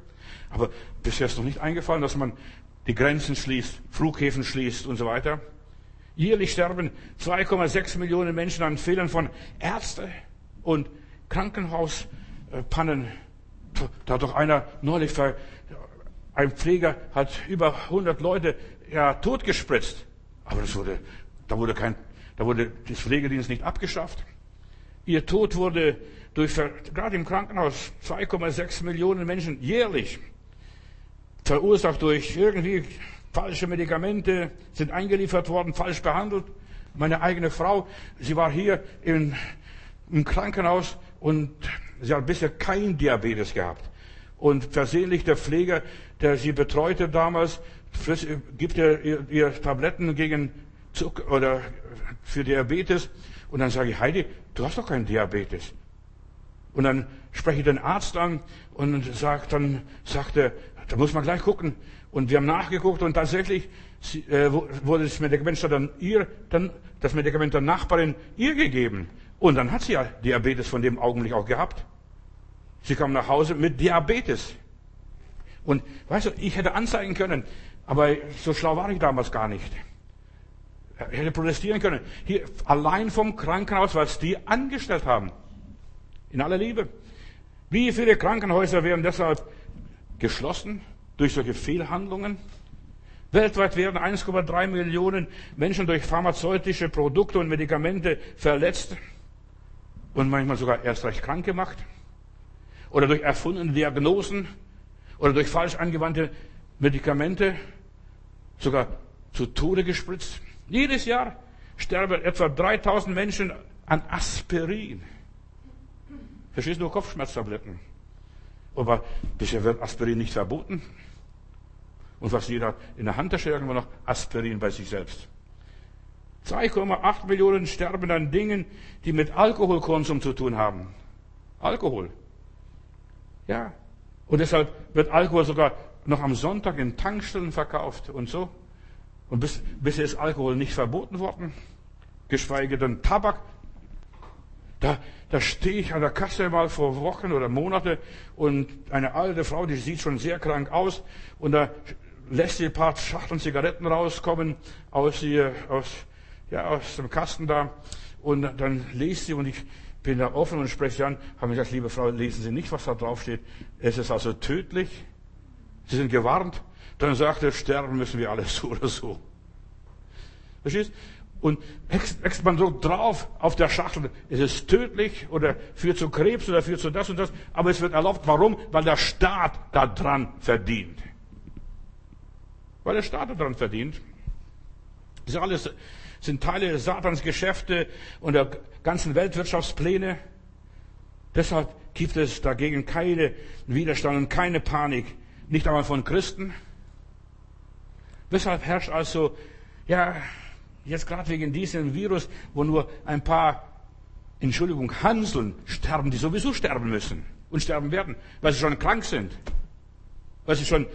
Aber bisher ist noch nicht eingefallen, dass man die Grenzen schließt, Flughäfen schließt und so weiter. Jährlich sterben 2,6 Millionen Menschen an Fehlern von Ärzte und Krankenhauspannen. Da hat doch einer neulich, ein Pfleger hat über 100 Leute ja, totgespritzt. Aber das wurde, da wurde kein, da wurde das Pflegedienst nicht abgeschafft. Ihr Tod wurde durch, gerade im Krankenhaus, 2,6 Millionen Menschen jährlich verursacht durch irgendwie falsche Medikamente, sind eingeliefert worden, falsch behandelt. Meine eigene Frau, sie war hier in, im Krankenhaus und sie hat bisher kein Diabetes gehabt. Und versehentlich der Pfleger, der sie betreute damals, gibt ihr, ihr, ihr Tabletten gegen Zucker oder für Diabetes. Und dann sage ich, Heidi, du hast doch keinen Diabetes. Und dann spreche ich den Arzt an und sagt, dann sagt er, da muss man gleich gucken. Und wir haben nachgeguckt und tatsächlich äh, wurde das Medikament dann ihr, dann das Medikament der Nachbarin ihr gegeben. Und dann hat sie ja Diabetes von dem Augenblick auch gehabt. Sie kam nach Hause mit Diabetes. Und weißt du, ich hätte anzeigen können, aber so schlau war ich damals gar nicht. Ich hätte protestieren können. Hier, allein vom Krankenhaus, was die angestellt haben. In aller Liebe. Wie viele Krankenhäuser werden deshalb geschlossen durch solche Fehlhandlungen? Weltweit werden 1,3 Millionen Menschen durch pharmazeutische Produkte und Medikamente verletzt und manchmal sogar erst recht krank gemacht. Oder durch erfundene Diagnosen oder durch falsch angewandte Medikamente sogar zu Tode gespritzt. Jedes Jahr sterben etwa 3000 Menschen an Aspirin. Verstehst du, Kopfschmerztabletten. Aber bisher wird Aspirin nicht verboten. Und was jeder in der Handtasche irgendwo noch Aspirin bei sich selbst. 2,8 Millionen sterben an Dingen, die mit Alkoholkonsum zu tun haben. Alkohol. Ja. Und deshalb wird Alkohol sogar noch am Sonntag in Tankstellen verkauft und so. Und bis, bisher ist Alkohol nicht verboten worden, geschweige denn Tabak. Da, da stehe ich an der Kasse mal vor Wochen oder Monate und eine alte Frau, die sieht schon sehr krank aus und da lässt sie ein paar Schachteln Zigaretten rauskommen aus, ihr, aus, ja, aus dem Kasten da und dann liest sie und ich bin da offen und spreche sie an, habe gesagt, liebe Frau, lesen Sie nicht, was da drauf steht. Es ist also tödlich. Sie sind gewarnt. Dann sagt er, sterben müssen wir alle so oder so. Verstehst? Und wächst man so drauf auf der Schachtel, ist es tödlich oder führt zu Krebs oder führt zu das und das, aber es wird erlaubt. Warum? Weil der Staat daran verdient. Weil der Staat daran verdient. Das ist alles sind Teile Satans Geschäfte und der ganzen Weltwirtschaftspläne. Deshalb gibt es dagegen keinen Widerstand und keine Panik, nicht einmal von Christen. Weshalb herrscht also, ja, jetzt gerade wegen diesem Virus, wo nur ein paar, Entschuldigung, Hanseln sterben, die sowieso sterben müssen und sterben werden, weil sie schon krank sind, weil sie schon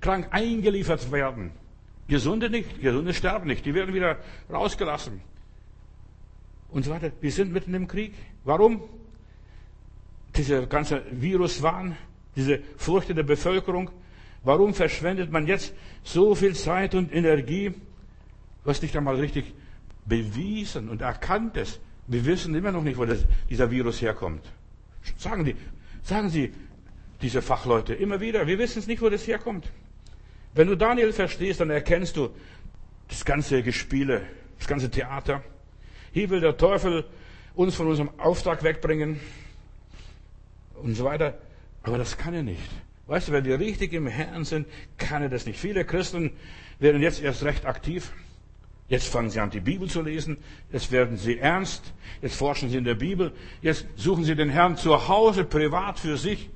krank eingeliefert werden. Gesunde nicht, Gesunde sterben nicht, die werden wieder rausgelassen. Und so weiter. Wir sind mitten im Krieg. Warum? Dieser ganze Viruswahn, diese Furcht der Bevölkerung. Warum verschwendet man jetzt so viel Zeit und Energie, was nicht einmal richtig bewiesen und erkannt ist? Wir wissen immer noch nicht, wo das, dieser Virus herkommt. Sagen die, sagen Sie, diese Fachleute immer wieder, wir wissen es nicht, wo das herkommt. Wenn du Daniel verstehst, dann erkennst du das ganze Gespiele, das ganze Theater. Hier will der Teufel uns von unserem Auftrag wegbringen und so weiter. Aber das kann er nicht. Weißt du, wenn wir richtig im Herrn sind, kann er das nicht. Viele Christen werden jetzt erst recht aktiv. Jetzt fangen sie an, die Bibel zu lesen. Jetzt werden sie ernst. Jetzt forschen sie in der Bibel. Jetzt suchen sie den Herrn zu Hause, privat für sich.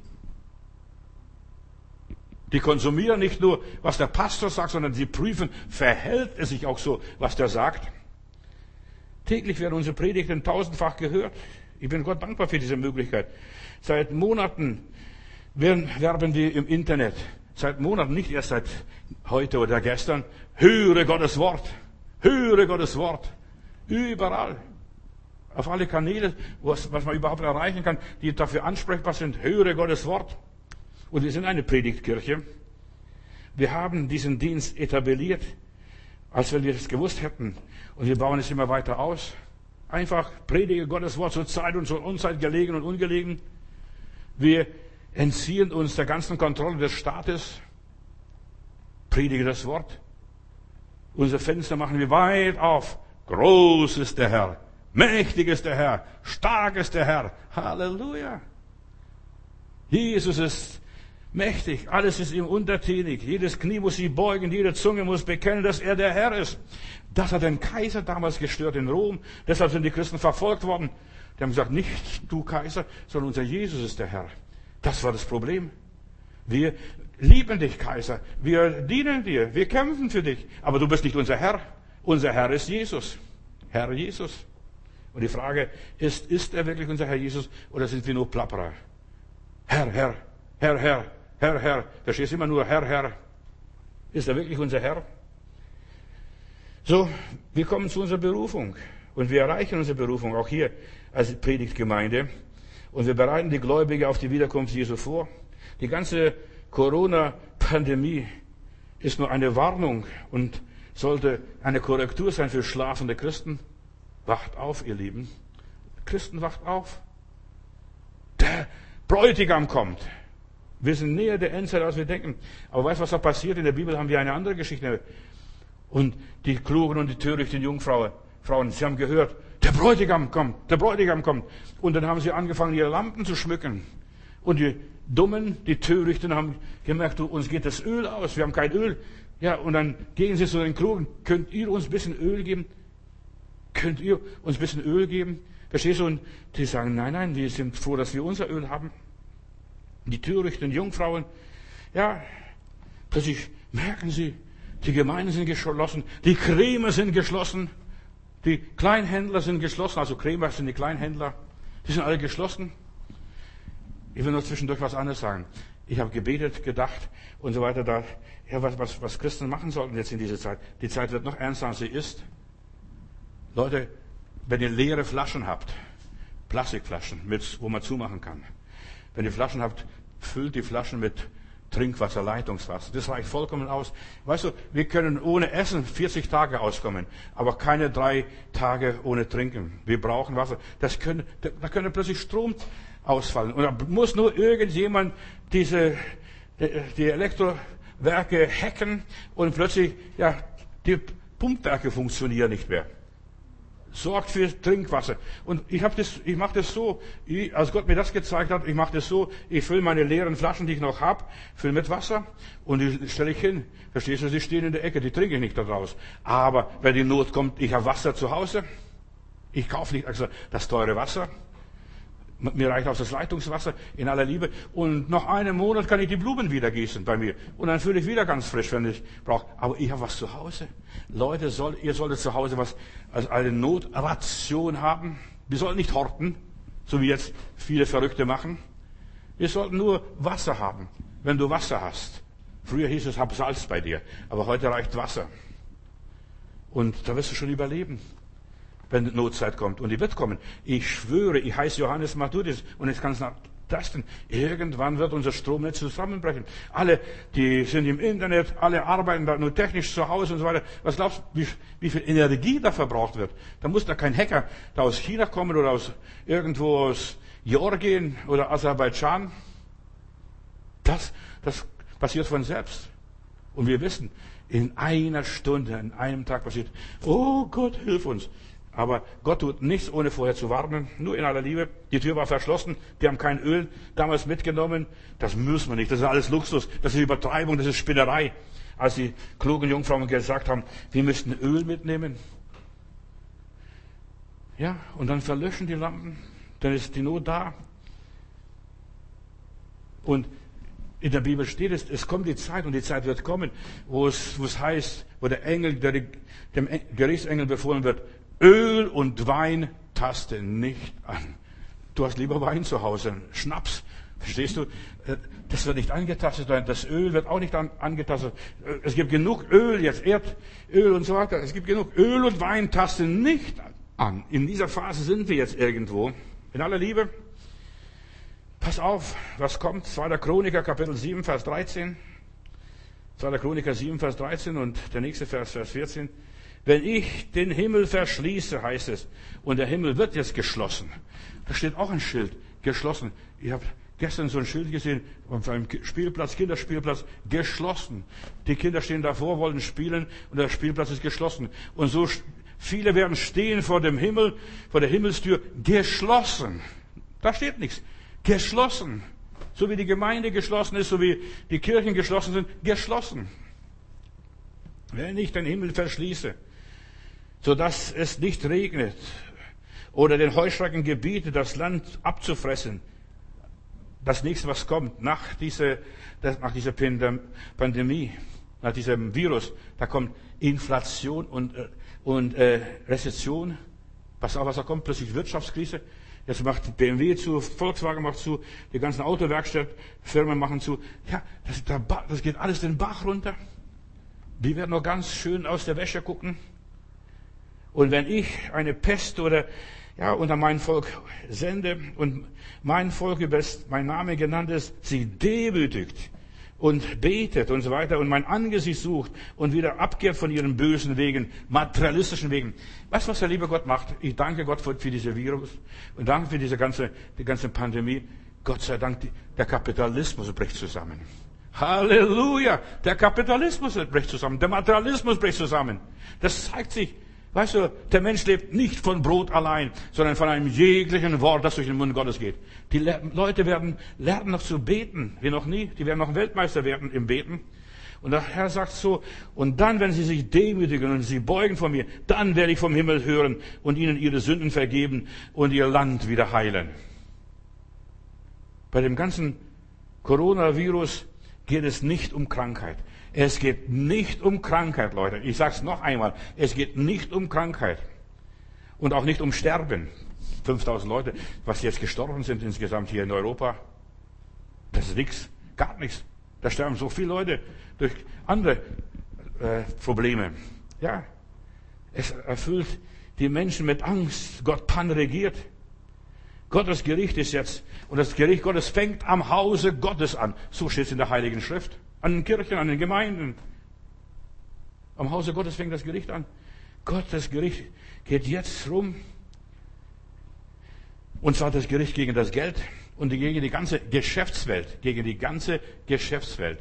Die konsumieren nicht nur, was der Pastor sagt, sondern sie prüfen, verhält es sich auch so, was der sagt. Täglich werden unsere Predigten tausendfach gehört. Ich bin Gott dankbar für diese Möglichkeit. Seit Monaten werben wir im Internet. Seit Monaten, nicht erst seit heute oder gestern. Höre Gottes Wort. Höre Gottes Wort. Überall. Auf alle Kanäle, was, was man überhaupt erreichen kann, die dafür ansprechbar sind. Höre Gottes Wort. Und wir sind eine Predigtkirche. Wir haben diesen Dienst etabliert, als wenn wir es gewusst hätten. Und wir bauen es immer weiter aus. Einfach predige Gottes Wort zur Zeit und zur Unzeit gelegen und ungelegen. Wir entziehen uns der ganzen Kontrolle des Staates. Predige das Wort. Unsere Fenster machen wir weit auf. Groß ist der Herr. Mächtig ist der Herr. Stark ist der Herr. Halleluja. Jesus ist mächtig. Alles ist ihm untertänig. Jedes Knie muss sich beugen. Jede Zunge muss bekennen, dass er der Herr ist. Das hat den Kaiser damals gestört in Rom. Deshalb sind die Christen verfolgt worden. Die haben gesagt, nicht du Kaiser, sondern unser Jesus ist der Herr. Das war das Problem. Wir lieben dich, Kaiser. Wir dienen dir. Wir kämpfen für dich. Aber du bist nicht unser Herr. Unser Herr ist Jesus. Herr Jesus. Und die Frage ist, ist er wirklich unser Herr Jesus oder sind wir nur Plapperer? Herr, Herr, Herr, Herr, Herr, Herr. Da steht immer nur Herr, Herr. Ist er wirklich unser Herr? So, wir kommen zu unserer Berufung. Und wir erreichen unsere Berufung auch hier als Predigtgemeinde. Und wir bereiten die Gläubige auf die Wiederkunft Jesu vor. Die ganze Corona-Pandemie ist nur eine Warnung und sollte eine Korrektur sein für schlafende Christen. Wacht auf, ihr Lieben. Christen, wacht auf. Der Bräutigam kommt. Wir sind näher der Endzeit, als wir denken. Aber weißt du, was da passiert? In der Bibel haben wir eine andere Geschichte. Und die klugen und die törichten Jungfrauen, Frauen, sie haben gehört, der Bräutigam kommt, der Bräutigam kommt. Und dann haben sie angefangen, ihre Lampen zu schmücken. Und die Dummen, die Törichten haben gemerkt, uns geht das Öl aus, wir haben kein Öl. Ja, und dann gehen sie zu den Klugen, könnt ihr uns ein bisschen Öl geben? Könnt ihr uns ein bisschen Öl geben? Verstehst du? Und die sagen, nein, nein, wir sind froh, dass wir unser Öl haben. Die törichten Jungfrauen, ja, plötzlich merken sie, die Gemeinden sind geschlossen, die Krämer sind geschlossen, die Kleinhändler sind geschlossen, also Krämer sind die Kleinhändler, die sind alle geschlossen. Ich will nur zwischendurch was anderes sagen. Ich habe gebetet, gedacht und so weiter, da, ja, was, was, was Christen machen sollten jetzt in dieser Zeit. Die Zeit wird noch ernster, als sie ist. Leute, wenn ihr leere Flaschen habt, Plastikflaschen, mit, wo man zumachen kann, wenn ihr Flaschen habt, füllt die Flaschen mit Trinkwasser, Leitungswasser. Das reicht vollkommen aus. Weißt du, wir können ohne Essen 40 Tage auskommen, aber keine drei Tage ohne Trinken. Wir brauchen Wasser. Das können, da könnte plötzlich Strom ausfallen. Und da muss nur irgendjemand diese, die Elektrowerke hacken und plötzlich, ja, die Pumpwerke funktionieren nicht mehr sorgt für Trinkwasser. Und ich habe das, ich mache das so, ich, als Gott mir das gezeigt hat, ich mache das so, ich fülle meine leeren Flaschen, die ich noch habe, fülle mit Wasser und die stelle ich hin. Verstehst du, sie stehen in der Ecke, die trinke ich nicht daraus. Aber wenn die Not kommt, ich habe Wasser zu Hause, ich kaufe nicht also das teure Wasser, mir reicht auch das Leitungswasser in aller Liebe. Und nach einem Monat kann ich die Blumen wieder gießen bei mir. Und dann fühle ich wieder ganz frisch, wenn ich brauche. Aber ich habe was zu Hause. Leute, soll, ihr solltet zu Hause was als eine Notration haben. Wir sollten nicht horten, so wie jetzt viele Verrückte machen. Wir sollten nur Wasser haben, wenn du Wasser hast. Früher hieß es, hab Salz bei dir. Aber heute reicht Wasser. Und da wirst du schon überleben wenn Notzeit kommt. Und die wird kommen. Ich schwöre, ich heiße Johannes Matthäus und jetzt kann es nach testen. Irgendwann wird unser Stromnetz zusammenbrechen. Alle, die sind im Internet, alle arbeiten da nur technisch zu Hause und so weiter. Was glaubst du, wie, wie viel Energie da verbraucht wird? Da muss da kein Hacker da aus China kommen oder aus irgendwo aus Georgien oder Aserbaidschan. Das, das passiert von selbst. Und wir wissen, in einer Stunde, in einem Tag passiert, oh Gott, hilf uns. Aber Gott tut nichts, ohne vorher zu warnen, nur in aller Liebe. Die Tür war verschlossen, die haben kein Öl damals mitgenommen. Das müssen wir nicht, das ist alles Luxus, das ist Übertreibung, das ist Spinnerei. als die klugen Jungfrauen gesagt haben, wir müssten Öl mitnehmen. Ja, und dann verlöschen die Lampen, dann ist die Not da. Und in der Bibel steht es, es kommt die Zeit und die Zeit wird kommen, wo es, wo es heißt, wo der Engel, der, dem Gerichtsengel befohlen wird, Öl und Wein taste nicht an. Du hast lieber Wein zu Hause, Schnaps. Verstehst du? Äh, das wird nicht angetastet, das Öl wird auch nicht angetastet. Äh, es gibt genug Öl jetzt, Erdöl und so weiter. Es gibt genug Öl und Wein tasten nicht an. In dieser Phase sind wir jetzt irgendwo. In aller Liebe. Pass auf, was kommt? 2. Chroniker, Kapitel 7, Vers 13. 2. Chroniker 7, Vers 13 und der nächste Vers, Vers 14. Wenn ich den Himmel verschließe, heißt es, und der Himmel wird jetzt geschlossen. Da steht auch ein Schild, geschlossen. Ich habe gestern so ein Schild gesehen, auf einem Spielplatz, Kinderspielplatz, geschlossen. Die Kinder stehen davor, wollen spielen und der Spielplatz ist geschlossen. Und so viele werden stehen vor dem Himmel, vor der Himmelstür, geschlossen. Da steht nichts. Geschlossen. So wie die Gemeinde geschlossen ist, so wie die Kirchen geschlossen sind, geschlossen. Wenn ich den Himmel verschließe, so dass es nicht regnet oder den Heuschrecken gebiete, das Land abzufressen, das nächste, was kommt nach dieser, nach dieser Pandemie, nach diesem Virus, da kommt Inflation und, äh, und äh, Rezession. Pass auf, was da kommt, plötzlich Wirtschaftskrise. Jetzt macht BMW zu, Volkswagen macht zu, die ganzen Autowerkstattfirmen machen zu. Ja, das, das geht alles den Bach runter. Die werden noch ganz schön aus der Wäsche gucken. Und wenn ich eine Pest oder ja, unter mein Volk sende und mein Volk über mein Name genannt ist, sie demütigt und betet und so weiter und mein Angesicht sucht und wieder abkehrt von ihren bösen Wegen, materialistischen Wegen. Weißt du, was der liebe Gott macht? Ich danke Gott für, für diese Virus und danke für diese ganze, die ganze Pandemie. Gott sei Dank, der Kapitalismus bricht zusammen. Halleluja! Der Kapitalismus bricht zusammen. Der Materialismus bricht zusammen. Das zeigt sich. Weißt du, der Mensch lebt nicht von Brot allein, sondern von einem jeglichen Wort, das durch den Mund Gottes geht. Die Leute werden lernen noch zu beten, wie noch nie. Die werden noch Weltmeister werden im Beten. Und der Herr sagt so, und dann, wenn sie sich demütigen und sie beugen vor mir, dann werde ich vom Himmel hören und ihnen ihre Sünden vergeben und ihr Land wieder heilen. Bei dem ganzen Coronavirus geht es nicht um Krankheit. Es geht nicht um Krankheit, Leute. Ich sage es noch einmal. Es geht nicht um Krankheit. Und auch nicht um Sterben. 5000 Leute, was jetzt gestorben sind insgesamt hier in Europa. Das ist nichts, gar nichts. Da sterben so viele Leute durch andere äh, Probleme. Ja, es erfüllt die Menschen mit Angst. Gott pan regiert. Gottes Gericht ist jetzt, und das Gericht Gottes fängt am Hause Gottes an. So steht es in der Heiligen Schrift an den Kirchen, an den Gemeinden. Am Hause Gottes fängt das Gericht an. Gottes Gericht geht jetzt rum. Und zwar das Gericht gegen das Geld und gegen die ganze Geschäftswelt. Gegen die ganze Geschäftswelt.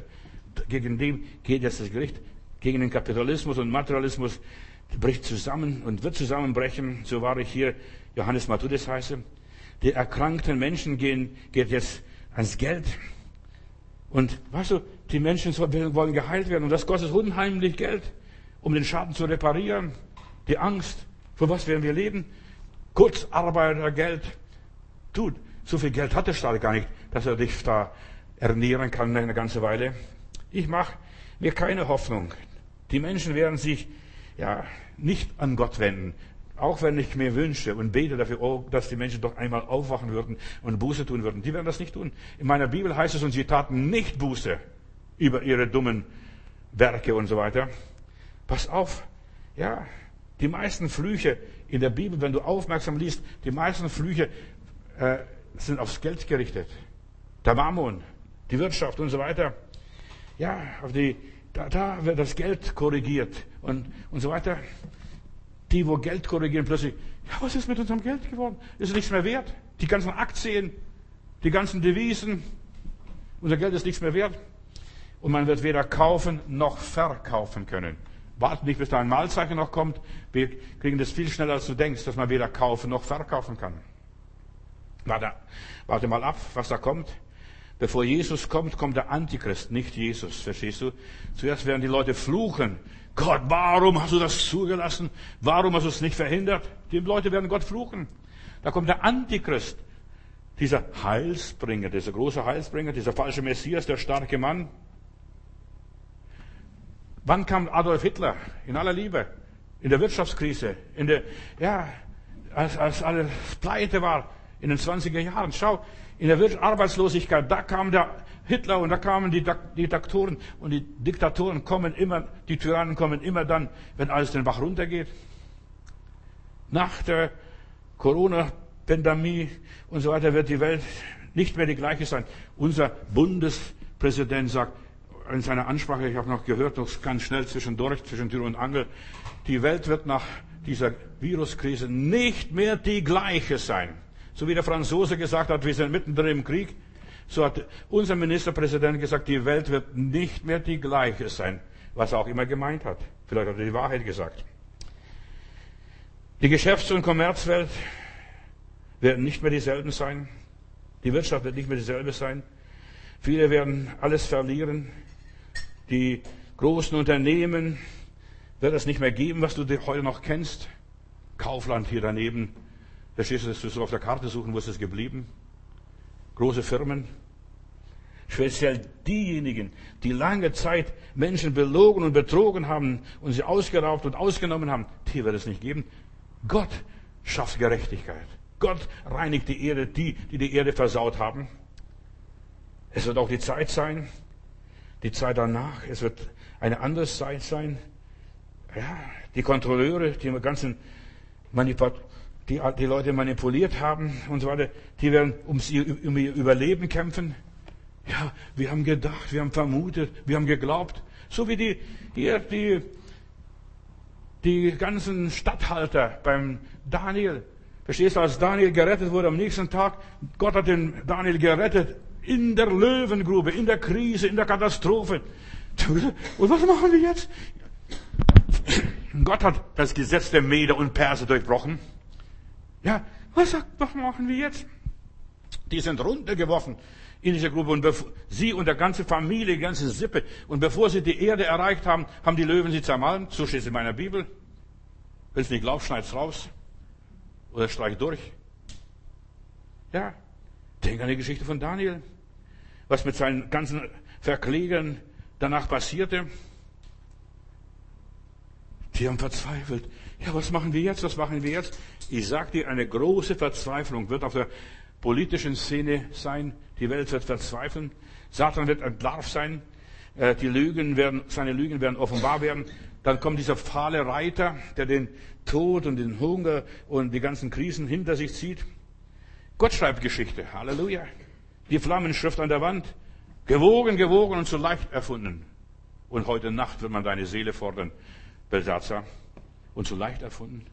Gegen dem geht jetzt das Gericht. Gegen den Kapitalismus und Materialismus bricht zusammen und wird zusammenbrechen. So war ich hier, Johannes Matthäus heiße. Die erkrankten Menschen gehen, geht jetzt ans Geld. Und weißt du, die Menschen wollen geheilt werden und das kostet unheimlich Geld, um den Schaden zu reparieren. Die Angst, für was werden wir leben? Kurzarbeitergeld. Tut, so viel Geld hat der Staat gar nicht, dass er dich da ernähren kann eine ganze Weile. Ich mache mir keine Hoffnung. Die Menschen werden sich ja nicht an Gott wenden. Auch wenn ich mir wünsche und bete dafür, oh, dass die Menschen doch einmal aufwachen würden und Buße tun würden. Die werden das nicht tun. In meiner Bibel heißt es, und sie taten nicht Buße über ihre dummen Werke und so weiter. Pass auf. Ja, die meisten Flüche in der Bibel, wenn du aufmerksam liest, die meisten Flüche äh, sind aufs Geld gerichtet. Der Mammon, die Wirtschaft und so weiter. Ja, auf die, da, da wird das Geld korrigiert und, und so weiter. Die, wo Geld korrigieren, plötzlich, ja, was ist mit unserem Geld geworden? Ist nichts mehr wert? Die ganzen Aktien, die ganzen Devisen, unser Geld ist nichts mehr wert. Und man wird weder kaufen noch verkaufen können. Warte nicht, bis da ein Malzeichen noch kommt. Wir kriegen das viel schneller, als du denkst, dass man weder kaufen noch verkaufen kann. Warte, warte mal ab, was da kommt. Bevor Jesus kommt, kommt der Antichrist, nicht Jesus. Verstehst du? Zuerst werden die Leute fluchen. Gott, warum hast du das zugelassen? Warum hast du es nicht verhindert? Die Leute werden Gott fluchen. Da kommt der Antichrist, dieser Heilsbringer, dieser große Heilsbringer, dieser falsche Messias, der starke Mann. Wann kam Adolf Hitler? In aller Liebe. In der Wirtschaftskrise. In der, ja, als, als alles pleite war. In den 20er Jahren. Schau, in der Arbeitslosigkeit, da kam der Hitler und da kamen die Diktatoren und die Diktatoren kommen immer, die Tyrannen kommen immer dann, wenn alles den Bach runtergeht. Nach der Corona-Pandemie und so weiter wird die Welt nicht mehr die gleiche sein. Unser Bundespräsident sagt in seiner Ansprache, ich habe noch gehört, noch ganz schnell zwischendurch, zwischen Tür und Angel, die Welt wird nach dieser Viruskrise nicht mehr die gleiche sein. So wie der Franzose gesagt hat, wir sind mittendrin im Krieg, so hat unser Ministerpräsident gesagt, die Welt wird nicht mehr die gleiche sein, was er auch immer gemeint hat. Vielleicht hat er die Wahrheit gesagt. Die Geschäfts- und Kommerzwelt werden nicht mehr dieselben sein. Die Wirtschaft wird nicht mehr dieselbe sein. Viele werden alles verlieren. Die großen Unternehmen wird es nicht mehr geben, was du heute noch kennst. Kaufland hier daneben, Verstehst du, dass du so auf der Karte suchen, wo ist geblieben? Große Firmen. Speziell diejenigen, die lange Zeit Menschen belogen und betrogen haben und sie ausgeraubt und ausgenommen haben, die wird es nicht geben. Gott schafft Gerechtigkeit. Gott reinigt die Erde, die, die die Erde versaut haben. Es wird auch die Zeit sein, die Zeit danach. Es wird eine andere Zeit sein. Ja, die Kontrolleure, die ganzen Manipulatoren, die die Leute manipuliert haben und so weiter, die werden ums um ihr Überleben kämpfen. Ja, wir haben gedacht, wir haben vermutet, wir haben geglaubt. So wie die, hier, die, die ganzen Statthalter beim Daniel. Verstehst du, als Daniel gerettet wurde am nächsten Tag, Gott hat den Daniel gerettet in der Löwengrube, in der Krise, in der Katastrophe. Und was machen wir jetzt? Gott hat das Gesetz der Meder und Perser durchbrochen. Ja, was, sagt, was machen wir jetzt? Die sind runtergeworfen in diese Grube und sie und der ganze Familie, die ganze Sippe. Und bevor sie die Erde erreicht haben, haben die Löwen sie zermalmt. So steht es in meiner Bibel. Wenn es nicht glaubt, schneid's raus. Oder streich durch. Ja, denk an die Geschichte von Daniel. Was mit seinen ganzen Verklägern danach passierte. Die haben verzweifelt. Ja, was machen wir jetzt? Was machen wir jetzt? Ich sage dir, eine große Verzweiflung wird auf der politischen Szene sein. Die Welt wird verzweifeln. Satan wird entlarvt sein. Äh, die Lügen werden, seine Lügen werden offenbar werden. Dann kommt dieser fahle Reiter, der den Tod und den Hunger und die ganzen Krisen hinter sich zieht. Gott schreibt Geschichte. Halleluja. Die Flammenschrift an der Wand. Gewogen, gewogen und so leicht erfunden. Und heute Nacht wird man deine Seele fordern, Belsatzer und so leicht erfunden.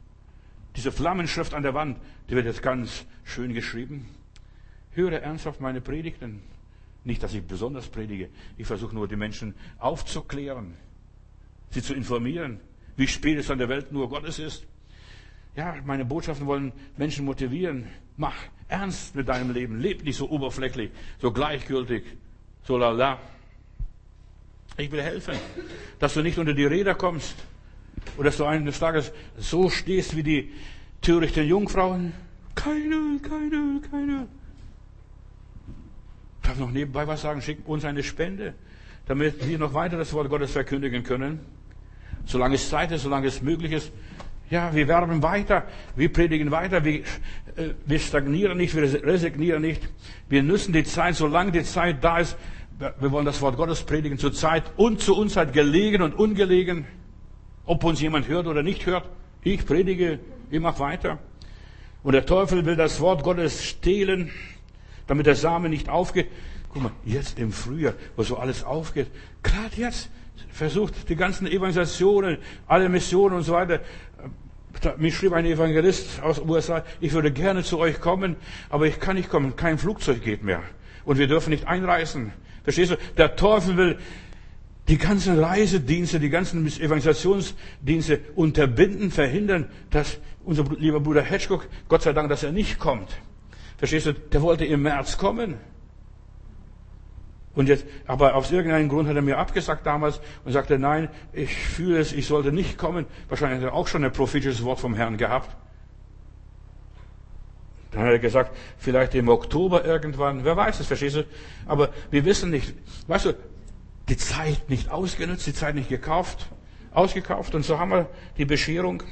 Diese Flammenschrift an der Wand, die wird jetzt ganz schön geschrieben. Höre ernsthaft meine Predigten. Nicht, dass ich besonders predige. Ich versuche nur, die Menschen aufzuklären, sie zu informieren, wie spät es an der Welt nur Gottes ist. Ja, meine Botschaften wollen Menschen motivieren. Mach ernst mit deinem Leben. Leb nicht so oberflächlich, so gleichgültig, so lala. Ich will helfen, dass du nicht unter die Räder kommst, oder dass du eines Tages so stehst wie die törichten Jungfrauen. Kein Öl, kein Öl, kein Öl. Ich darf noch nebenbei was sagen, schick uns eine Spende, damit wir noch weiter das Wort Gottes verkündigen können. Solange es Zeit ist, solange es möglich ist. Ja, wir werben weiter, wir predigen weiter, wir, äh, wir stagnieren nicht, wir resignieren nicht. Wir nützen die Zeit, solange die Zeit da ist. Wir wollen das Wort Gottes predigen zur Zeit und zu Unzeit gelegen und ungelegen. Ob uns jemand hört oder nicht hört, ich predige, ich mache weiter. Und der Teufel will das Wort Gottes stehlen, damit der Same nicht aufgeht. Guck mal, jetzt im Frühjahr, wo so alles aufgeht, gerade jetzt versucht die ganzen Evangelisationen, alle Missionen und so weiter. Mich schrieb ein Evangelist aus den USA, ich würde gerne zu euch kommen, aber ich kann nicht kommen, kein Flugzeug geht mehr. Und wir dürfen nicht einreisen. Verstehst du? Der Teufel will die ganzen Reisedienste, die ganzen Evangelisationsdienste unterbinden, verhindern, dass unser lieber Bruder Hedgcock, Gott sei Dank, dass er nicht kommt. Verstehst du? Der wollte im März kommen. Und jetzt, aber aus irgendeinem Grund hat er mir abgesagt damals und sagte, nein, ich fühle es, ich sollte nicht kommen. Wahrscheinlich hat er auch schon ein prophetisches Wort vom Herrn gehabt. Dann hat er gesagt, vielleicht im Oktober irgendwann, wer weiß es, verstehst du? Aber wir wissen nicht, weißt du, die Zeit nicht ausgenutzt, die Zeit nicht gekauft, ausgekauft und so haben wir die Bescherung.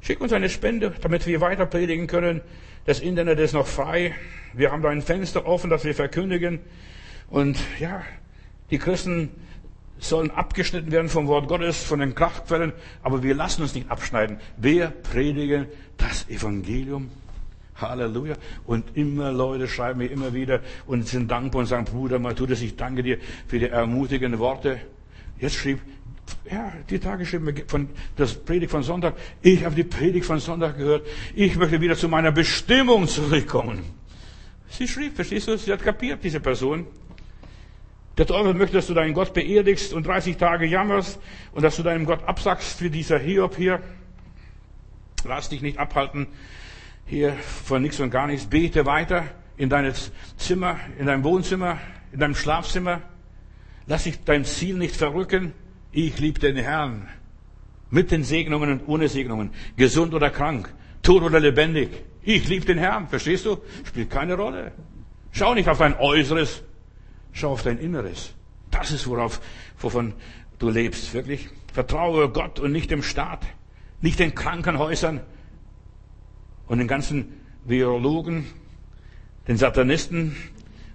Schick uns eine Spende, damit wir weiter predigen können. Das Internet ist noch frei. Wir haben da ein Fenster offen, das wir verkündigen. Und ja, die Christen sollen abgeschnitten werden vom Wort Gottes, von den Kraftquellen, aber wir lassen uns nicht abschneiden. Wir predigen das Evangelium. Halleluja. Und immer Leute schreiben mir immer wieder und sind dankbar und sagen, Bruder Matthäus, ich danke dir für die ermutigenden Worte. Jetzt schrieb, ja, die Tage schrieb mir von, das Predigt von Sonntag, ich habe die Predigt von Sonntag gehört, ich möchte wieder zu meiner Bestimmung zurückkommen. Sie schrieb, verstehst du, sie hat kapiert, diese Person. Der Teufel möchte, dass du deinen Gott beerdigst und 30 Tage jammerst und dass du deinem Gott absagst für dieser Hiob hier. Lass dich nicht abhalten hier von nichts und gar nichts. Bete weiter in deinem Zimmer, in deinem Wohnzimmer, in deinem Schlafzimmer. Lass dich dein Ziel nicht verrücken. Ich liebe den Herrn. Mit den Segnungen und ohne Segnungen. Gesund oder krank. Tot oder lebendig. Ich liebe den Herrn. Verstehst du? Spielt keine Rolle. Schau nicht auf dein Äußeres. Schau auf dein Inneres. Das ist, worauf, wovon du lebst, wirklich. Vertraue Gott und nicht dem Staat, nicht den Krankenhäusern und den ganzen Virologen, den Satanisten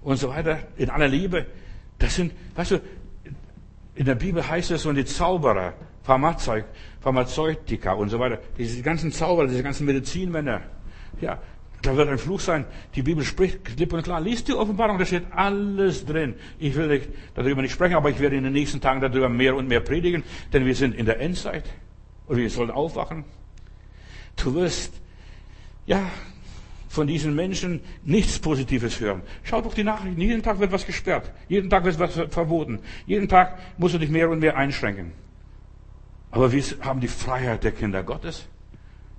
und so weiter, in aller Liebe. Das sind, weißt du, in der Bibel heißt es, und die Zauberer, Pharmazeut, Pharmazeutika und so weiter, diese ganzen Zauberer, diese ganzen Medizinmänner, ja, da wird ein Fluch sein. Die Bibel spricht klipp und klar. Lies die Offenbarung, da steht alles drin. Ich will nicht, darüber nicht sprechen, aber ich werde in den nächsten Tagen darüber mehr und mehr predigen, denn wir sind in der Endzeit und wir sollen aufwachen. Du wirst, ja, von diesen Menschen nichts Positives hören. Schau doch die Nachrichten. Jeden Tag wird was gesperrt. Jeden Tag wird was verboten. Jeden Tag musst du dich mehr und mehr einschränken. Aber wir haben die Freiheit der Kinder Gottes.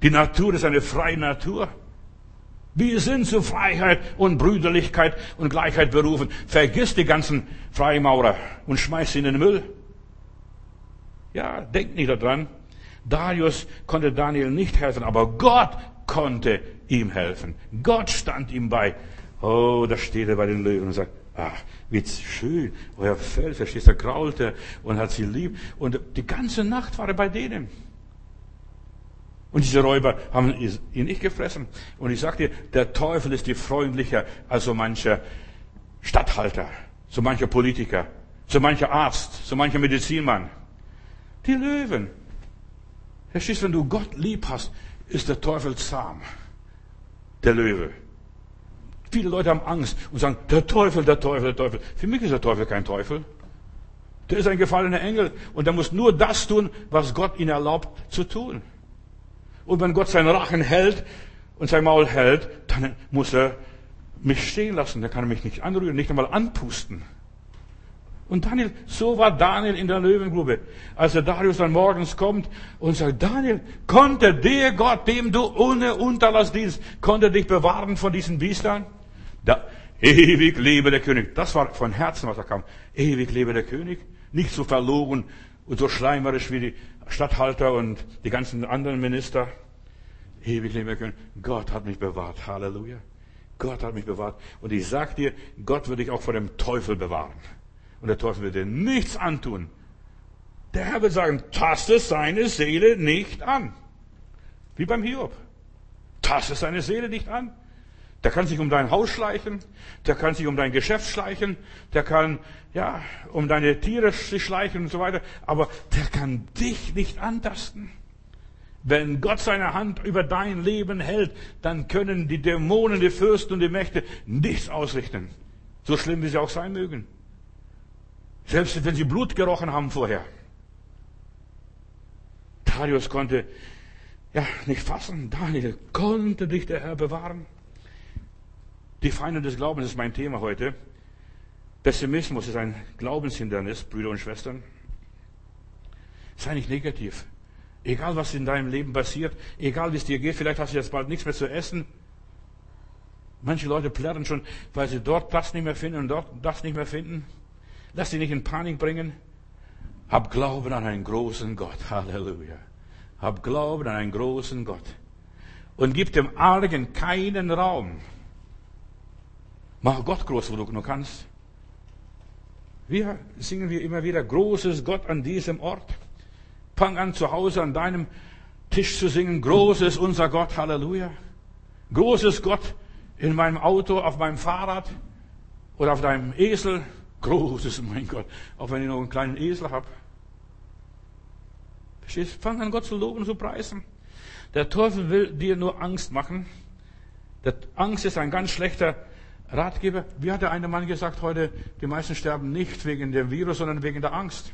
Die Natur ist eine freie Natur. Wir sind zu Freiheit und Brüderlichkeit und Gleichheit berufen. Vergiss die ganzen Freimaurer und schmeiß sie in den Müll. Ja, denk nicht daran. Darius konnte Daniel nicht helfen, aber Gott konnte ihm helfen. Gott stand ihm bei. Oh, da steht er bei den Löwen und sagt, ach, wie schön, euer Fell, verstehst du, kraulte und hat sie lieb. Und die ganze Nacht war er bei denen. Und diese Räuber haben ihn nicht gefressen. Und ich sag dir, der Teufel ist dir freundlicher als so mancher Statthalter, so mancher Politiker, so mancher Arzt, so mancher Medizinmann. Die Löwen. Verstehst, wenn du Gott lieb hast, ist der Teufel zahm. Der Löwe. Viele Leute haben Angst und sagen, der Teufel, der Teufel, der Teufel. Für mich ist der Teufel kein Teufel. Der ist ein gefallener Engel und der muss nur das tun, was Gott ihn erlaubt zu tun. Und wenn Gott seinen Rachen hält und sein Maul hält, dann muss er mich stehen lassen. Der kann mich nicht anrühren, nicht einmal anpusten. Und Daniel, so war Daniel in der Löwengrube. Als der Darius dann morgens kommt und sagt, Daniel, konnte der Gott, dem du ohne Unterlass dienst, konnte dich bewahren von diesen Biestern? Da, ewig lebe der König. Das war von Herzen, was da kam. Ewig lebe der König. Nicht so verlogen und so schleimerisch wie die Statthalter und die ganzen anderen Minister. Ewig leben können. Gott hat mich bewahrt. Halleluja. Gott hat mich bewahrt. Und ich sag dir, Gott wird dich auch vor dem Teufel bewahren. Und der Teufel wird dir nichts antun. Der Herr wird sagen, taste seine Seele nicht an. Wie beim Hiob. Taste seine Seele nicht an. Der kann sich um dein Haus schleichen, der kann sich um dein Geschäft schleichen, der kann, ja, um deine Tiere sich schleichen und so weiter, aber der kann dich nicht antasten. Wenn Gott seine Hand über dein Leben hält, dann können die Dämonen, die Fürsten und die Mächte nichts ausrichten. So schlimm wie sie auch sein mögen. Selbst wenn sie Blut gerochen haben vorher. Darius konnte ja nicht fassen. Daniel, konnte dich der Herr bewahren? Die Feinde des Glaubens ist mein Thema heute. Pessimismus ist ein Glaubenshindernis, Brüder und Schwestern. Sei nicht negativ. Egal, was in deinem Leben passiert, egal, wie es dir geht, vielleicht hast du jetzt bald nichts mehr zu essen. Manche Leute plärren schon, weil sie dort das nicht mehr finden und dort das nicht mehr finden. Lass dich nicht in Panik bringen. Hab Glauben an einen großen Gott. Halleluja. Hab Glauben an einen großen Gott. Und gib dem Argen keinen Raum. Mach Gott groß, wo du nur kannst. Wir singen wir immer wieder, großes Gott an diesem Ort. Fang an zu Hause an deinem Tisch zu singen, großes unser Gott, Halleluja. Großes Gott in meinem Auto, auf meinem Fahrrad oder auf deinem Esel. Großes, mein Gott, auch wenn ich noch einen kleinen Esel habe. Verstehst? Fang an Gott zu loben, zu preisen. Der Teufel will dir nur Angst machen. Der Angst ist ein ganz schlechter Ratgeber. Wie hat der eine Mann gesagt heute, die meisten sterben nicht wegen dem Virus, sondern wegen der Angst.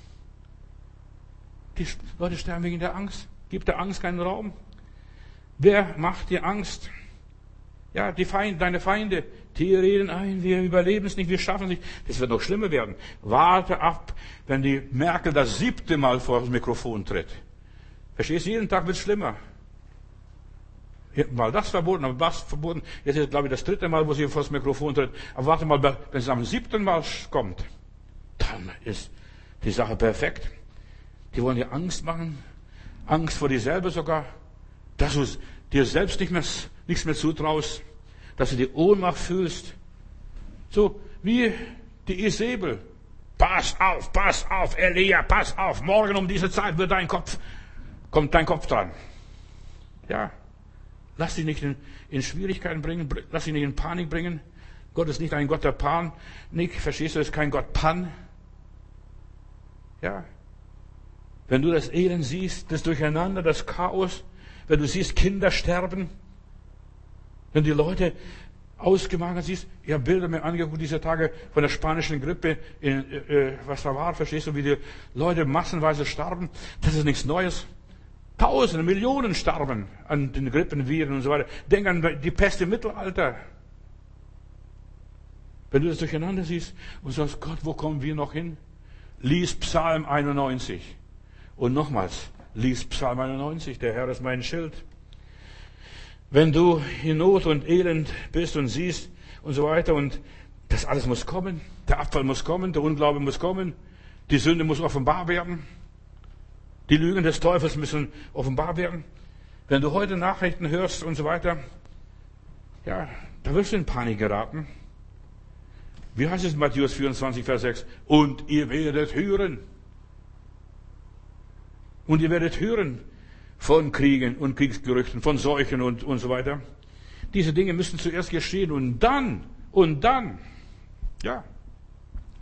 Die Leute sterben wegen der Angst. Gibt der Angst keinen Raum? Wer macht dir Angst? Ja, die Feinde, deine Feinde, die reden ein, wir überleben es nicht, wir schaffen es nicht. Das wird noch schlimmer werden. Warte ab, wenn die Merkel das siebte Mal vor das Mikrofon tritt. Verstehst du? Jeden Tag wird es schlimmer. Mal das verboten, aber das verboten. Jetzt ist, glaube ich, das dritte Mal, wo sie vor das Mikrofon tritt. Aber warte mal, wenn es am siebten Mal kommt, dann ist die Sache perfekt. Die wollen dir Angst machen. Angst vor dir selber sogar. Dass du dir selbst nicht mehr, nichts mehr zutraust. Dass du die Ohnmacht fühlst. So, wie die Isabel. Pass auf, pass auf, Elia, pass auf. Morgen um diese Zeit wird dein Kopf, kommt dein Kopf dran. Ja. Lass dich nicht in, in Schwierigkeiten bringen. Lass dich nicht in Panik bringen. Gott ist nicht ein Gott der Panik. Verstehst du, ist kein Gott Pan. Ja. Wenn du das Elend siehst, das Durcheinander, das Chaos, wenn du siehst, Kinder sterben, wenn die Leute ausgemagert siehst, ich habe Bilder mir angeguckt diese Tage von der spanischen Grippe, in, äh, was da war, verstehst du, wie die Leute massenweise starben, das ist nichts Neues. Tausende, Millionen starben an den Grippenviren und so weiter. Denk an die Pest im Mittelalter. Wenn du das durcheinander siehst und sagst, Gott, wo kommen wir noch hin? Lies Psalm 91. Und nochmals, lies Psalm 91, der Herr ist mein Schild. Wenn du in Not und Elend bist und siehst und so weiter und das alles muss kommen, der Abfall muss kommen, der Unglaube muss kommen, die Sünde muss offenbar werden, die Lügen des Teufels müssen offenbar werden. Wenn du heute Nachrichten hörst und so weiter, ja, da wirst du in Panik geraten. Wie heißt es in Matthäus 24, Vers 6? Und ihr werdet hören. Und ihr werdet hören von Kriegen und Kriegsgerüchten, von Seuchen und, und so weiter. Diese Dinge müssen zuerst geschehen und dann, und dann, ja,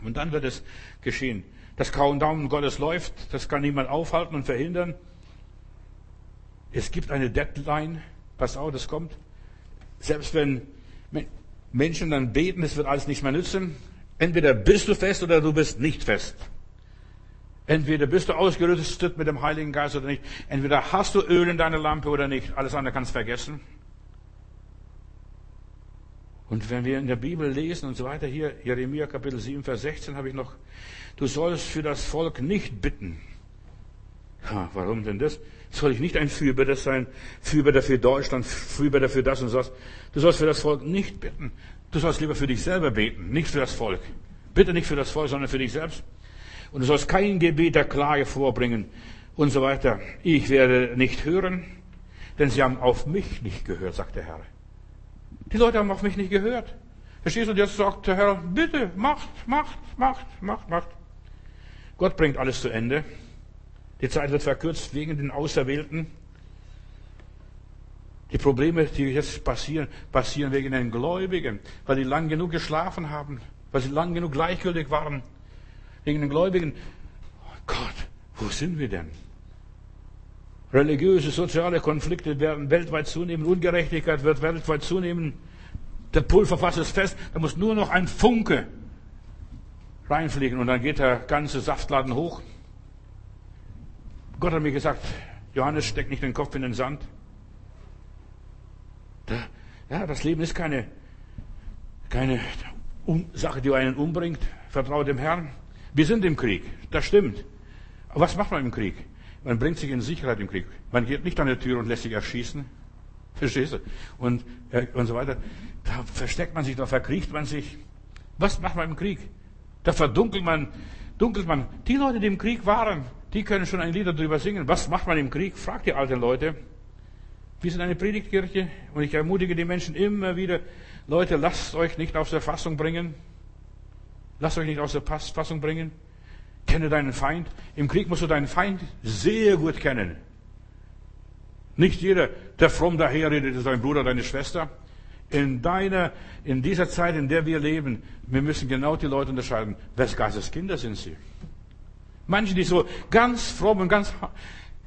und dann wird es geschehen. Das Countdown Gottes läuft, das kann niemand aufhalten und verhindern. Es gibt eine Deadline, pass auf, das kommt. Selbst wenn Menschen dann beten, es wird alles nicht mehr nützen. Entweder bist du fest oder du bist nicht fest. Entweder bist du ausgerüstet mit dem Heiligen Geist oder nicht. Entweder hast du Öl in deiner Lampe oder nicht. Alles andere kannst du vergessen. Und wenn wir in der Bibel lesen und so weiter, hier Jeremia Kapitel 7, Vers 16 habe ich noch, du sollst für das Volk nicht bitten. Ja, warum denn das? Soll ich nicht ein Fürbitter sein? Fürbitter für Deutschland, Fürbitter für das und das. Du sollst für das Volk nicht bitten. Du sollst lieber für dich selber beten, nicht für das Volk. Bitte nicht für das Volk, sondern für dich selbst. Und du sollst kein Gebet der Klage vorbringen und so weiter. Ich werde nicht hören, denn sie haben auf mich nicht gehört, sagt der Herr. Die Leute haben auf mich nicht gehört. Verstehst du? Jetzt sagt der Herr, bitte, macht, macht, macht, macht, macht. Gott bringt alles zu Ende. Die Zeit wird verkürzt wegen den Auserwählten. Die Probleme, die jetzt passieren, passieren wegen den Gläubigen, weil die lang genug geschlafen haben, weil sie lang genug gleichgültig waren wegen den Gläubigen. Oh Gott, wo sind wir denn? Religiöse, soziale Konflikte werden weltweit zunehmen, Ungerechtigkeit wird weltweit zunehmen. Der Pulverfass ist fest, da muss nur noch ein Funke reinfliegen und dann geht der ganze Saftladen hoch. Gott hat mir gesagt, Johannes, steck nicht den Kopf in den Sand. Ja, das Leben ist keine, keine Sache, die einen umbringt. Vertraue dem Herrn. Wir sind im Krieg, das stimmt. Aber was macht man im Krieg? Man bringt sich in Sicherheit im Krieg. Man geht nicht an die Tür und lässt sich erschießen. Verstehst du? Und, äh, und so weiter. Da versteckt man sich, da verkriecht man sich. Was macht man im Krieg? Da verdunkelt man, dunkelt man. Die Leute, die im Krieg waren, die können schon ein Lied darüber singen. Was macht man im Krieg? Fragt die alten Leute. Wir sind eine Predigtkirche und ich ermutige die Menschen immer wieder, Leute, lasst euch nicht aus der Fassung bringen. Lasst euch nicht aus der Fassung bringen. Kenne deinen Feind. Im Krieg musst du deinen Feind sehr gut kennen. Nicht jeder, der fromm daherredet, ist dein Bruder, deine Schwester. In deiner, in dieser Zeit, in der wir leben, wir müssen genau die Leute unterscheiden. Wes Geistes Kinder sind sie? Manche, die so ganz fromm und ganz,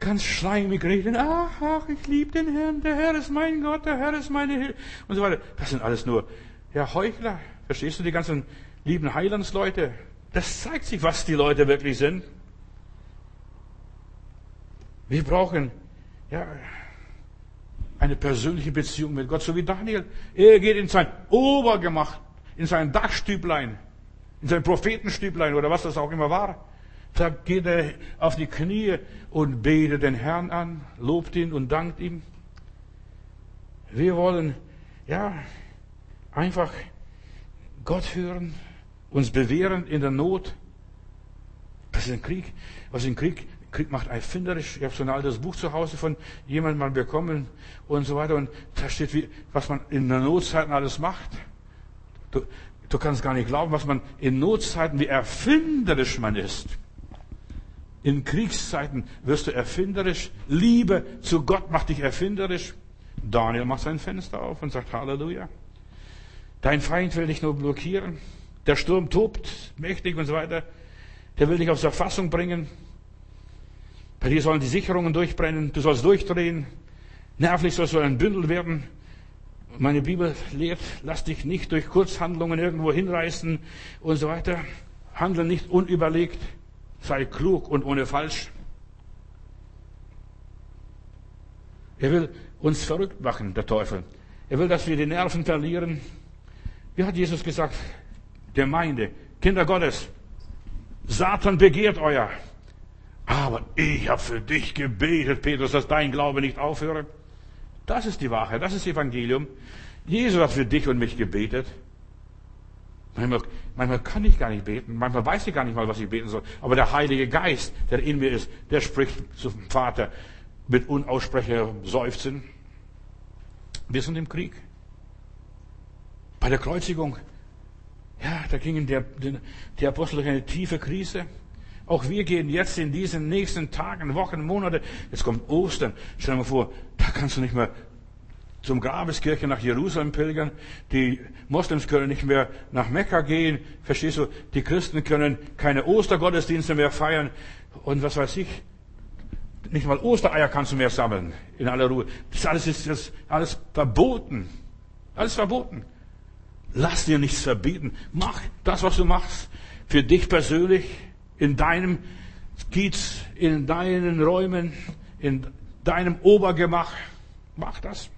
ganz schleimig reden, ach, ach, ich liebe den Herrn, der Herr ist mein Gott, der Herr ist meine Hilfe, und so weiter. Das sind alles nur, ja, Heuchler. Verstehst du, die ganzen lieben Heilandsleute? Das zeigt sich, was die Leute wirklich sind. Wir brauchen, ja, eine persönliche Beziehung mit Gott, so wie Daniel. Er geht in sein Obergemacht, in sein Dachstüblein, in sein Prophetenstüblein oder was das auch immer war. Da geht er auf die Knie und betet den Herrn an, lobt ihn und dankt ihm. Wir wollen, ja, einfach Gott hören, uns bewähren in der Not. Das ist ein Krieg. Was ein Krieg, Krieg macht erfinderisch. Ich habe so ein altes Buch zu Hause von jemandem mal bekommen und so weiter. Und da steht, wie, was man in der Notzeiten alles macht. Du, du kannst gar nicht glauben, was man in Notzeiten, wie erfinderisch man ist. In Kriegszeiten wirst du erfinderisch. Liebe zu Gott macht dich erfinderisch. Daniel macht sein Fenster auf und sagt Halleluja. Dein Feind will dich nur blockieren. Der Sturm tobt mächtig und so weiter. Der will dich aus der Fassung bringen. Bei dir sollen die Sicherungen durchbrennen. Du sollst durchdrehen. Nervlich sollst du ein Bündel werden. Meine Bibel lehrt, lass dich nicht durch Kurzhandlungen irgendwo hinreißen und so weiter. Handle nicht unüberlegt. Sei klug und ohne falsch. Er will uns verrückt machen, der Teufel. Er will, dass wir die Nerven verlieren. Wie hat Jesus gesagt? Gemeinde, Kinder Gottes, Satan begehrt euer. Aber ich habe für dich gebetet, Petrus, dass dein Glaube nicht aufhöre. Das ist die Wahrheit, das ist das Evangelium. Jesus hat für dich und mich gebetet. Manchmal, manchmal kann ich gar nicht beten, manchmal weiß ich gar nicht mal, was ich beten soll. Aber der Heilige Geist, der in mir ist, der spricht zum Vater mit unaussprechlichem Seufzen. Wir sind im Krieg. Bei der Kreuzigung, ja, da gingen der, die Apostel durch eine tiefe Krise. Auch wir gehen jetzt in diesen nächsten Tagen, Wochen, Monate, jetzt kommt Ostern. Stell dir mal vor, da kannst du nicht mehr zum Grabeskirche nach Jerusalem pilgern. Die Moslems können nicht mehr nach Mekka gehen. Verstehst du? Die Christen können keine Ostergottesdienste mehr feiern. Und was weiß ich? Nicht mal Ostereier kannst du mehr sammeln. In aller Ruhe. Das alles ist das alles verboten. Alles verboten. Lass dir nichts verbieten. Mach das, was du machst. Für dich persönlich. In deinem Kiez, in deinen Räumen, in deinem Obergemach. Mach das.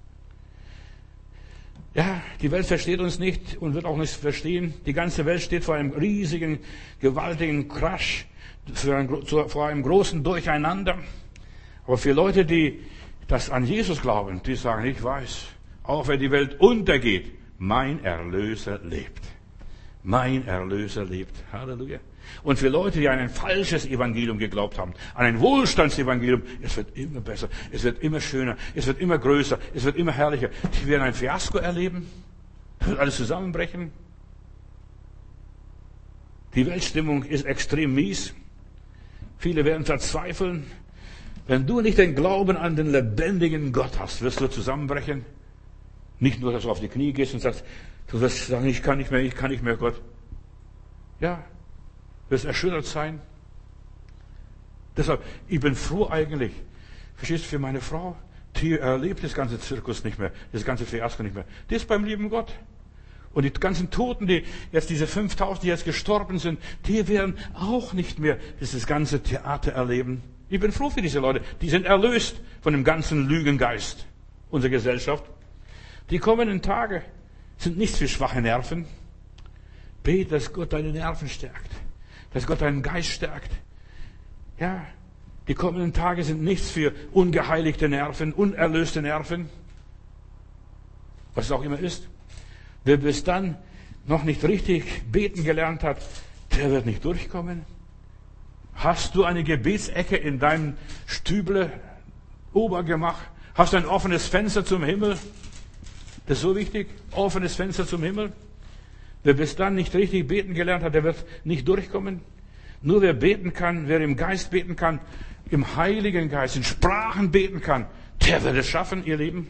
Ja, die Welt versteht uns nicht und wird auch nicht verstehen. Die ganze Welt steht vor einem riesigen, gewaltigen Crash, vor einem großen Durcheinander. Aber für Leute, die das an Jesus glauben, die sagen, ich weiß, auch wenn die Welt untergeht, mein Erlöser lebt. Mein Erlöser lebt. Halleluja. Und für Leute, die an ein falsches Evangelium geglaubt haben, an ein Wohlstandsevangelium, es wird immer besser, es wird immer schöner, es wird immer größer, es wird immer herrlicher. Die werden ein Fiasko erleben, wird alles zusammenbrechen. Die Weltstimmung ist extrem mies. Viele werden verzweifeln. Wenn du nicht den Glauben an den lebendigen Gott hast, wirst du zusammenbrechen. Nicht nur, dass du auf die Knie gehst und sagst, du wirst sagen, ich kann nicht mehr, ich kann nicht mehr, Gott. Ja, wirst erschüttert sein. Deshalb, ich bin froh eigentlich, verstehst du, für meine Frau, die erlebt das ganze Zirkus nicht mehr, das ganze Fiasko nicht mehr. Die ist beim lieben Gott. Und die ganzen Toten, die jetzt diese 5000, die jetzt gestorben sind, die werden auch nicht mehr dieses ganze Theater erleben. Ich bin froh für diese Leute. Die sind erlöst von dem ganzen Lügengeist unserer Gesellschaft. Die kommenden Tage sind nichts für schwache Nerven. Bete, dass Gott deine Nerven stärkt dass Gott deinen Geist stärkt. Ja, die kommenden Tage sind nichts für ungeheiligte Nerven, unerlöste Nerven. was es auch immer ist. Wer bis dann noch nicht richtig beten gelernt hat, der wird nicht durchkommen. Hast du eine Gebetsecke in deinem Stüble, Obergemach? Hast du ein offenes Fenster zum Himmel? Das ist so wichtig. Offenes Fenster zum Himmel. Wer bis dann nicht richtig beten gelernt hat, der wird nicht durchkommen. Nur wer beten kann, wer im Geist beten kann, im Heiligen Geist, in Sprachen beten kann, der wird es schaffen, ihr Lieben.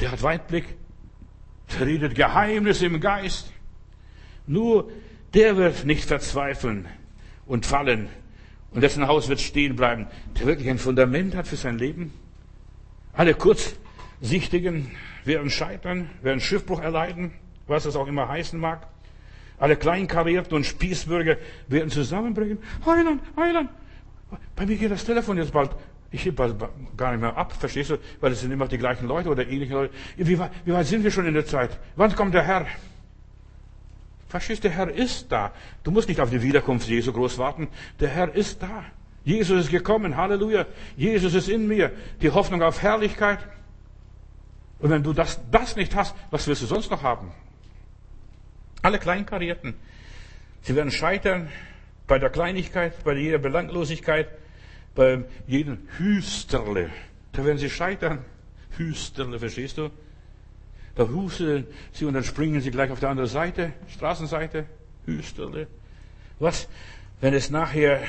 Der hat Weitblick. Der redet Geheimnisse im Geist. Nur der wird nicht verzweifeln und fallen. Und dessen Haus wird stehen bleiben, der wirklich ein Fundament hat für sein Leben. Alle Kurzsichtigen werden scheitern, werden Schiffbruch erleiden, was das auch immer heißen mag. Alle Kleinkarierten und Spießbürger werden zusammenbrechen. Heiland, Heiland. Bei mir geht das Telefon jetzt bald. Ich hebe gar nicht mehr ab, verstehst du? Weil es sind immer die gleichen Leute oder ähnliche Leute. Wie weit, wie weit sind wir schon in der Zeit? Wann kommt der Herr? Verstehst du, der Herr ist da. Du musst nicht auf die Wiederkunft Jesu groß warten. Der Herr ist da. Jesus ist gekommen. Halleluja. Jesus ist in mir. Die Hoffnung auf Herrlichkeit. Und wenn du das, das nicht hast, was wirst du sonst noch haben? Alle Kleinkarierten. Sie werden scheitern bei der Kleinigkeit, bei jeder Belanglosigkeit, bei jedem Hüsterle. Da werden sie scheitern. Hüsterle, verstehst du? Da husten sie und dann springen sie gleich auf der anderen Seite, Straßenseite, Hüsterle. Was, wenn es nachher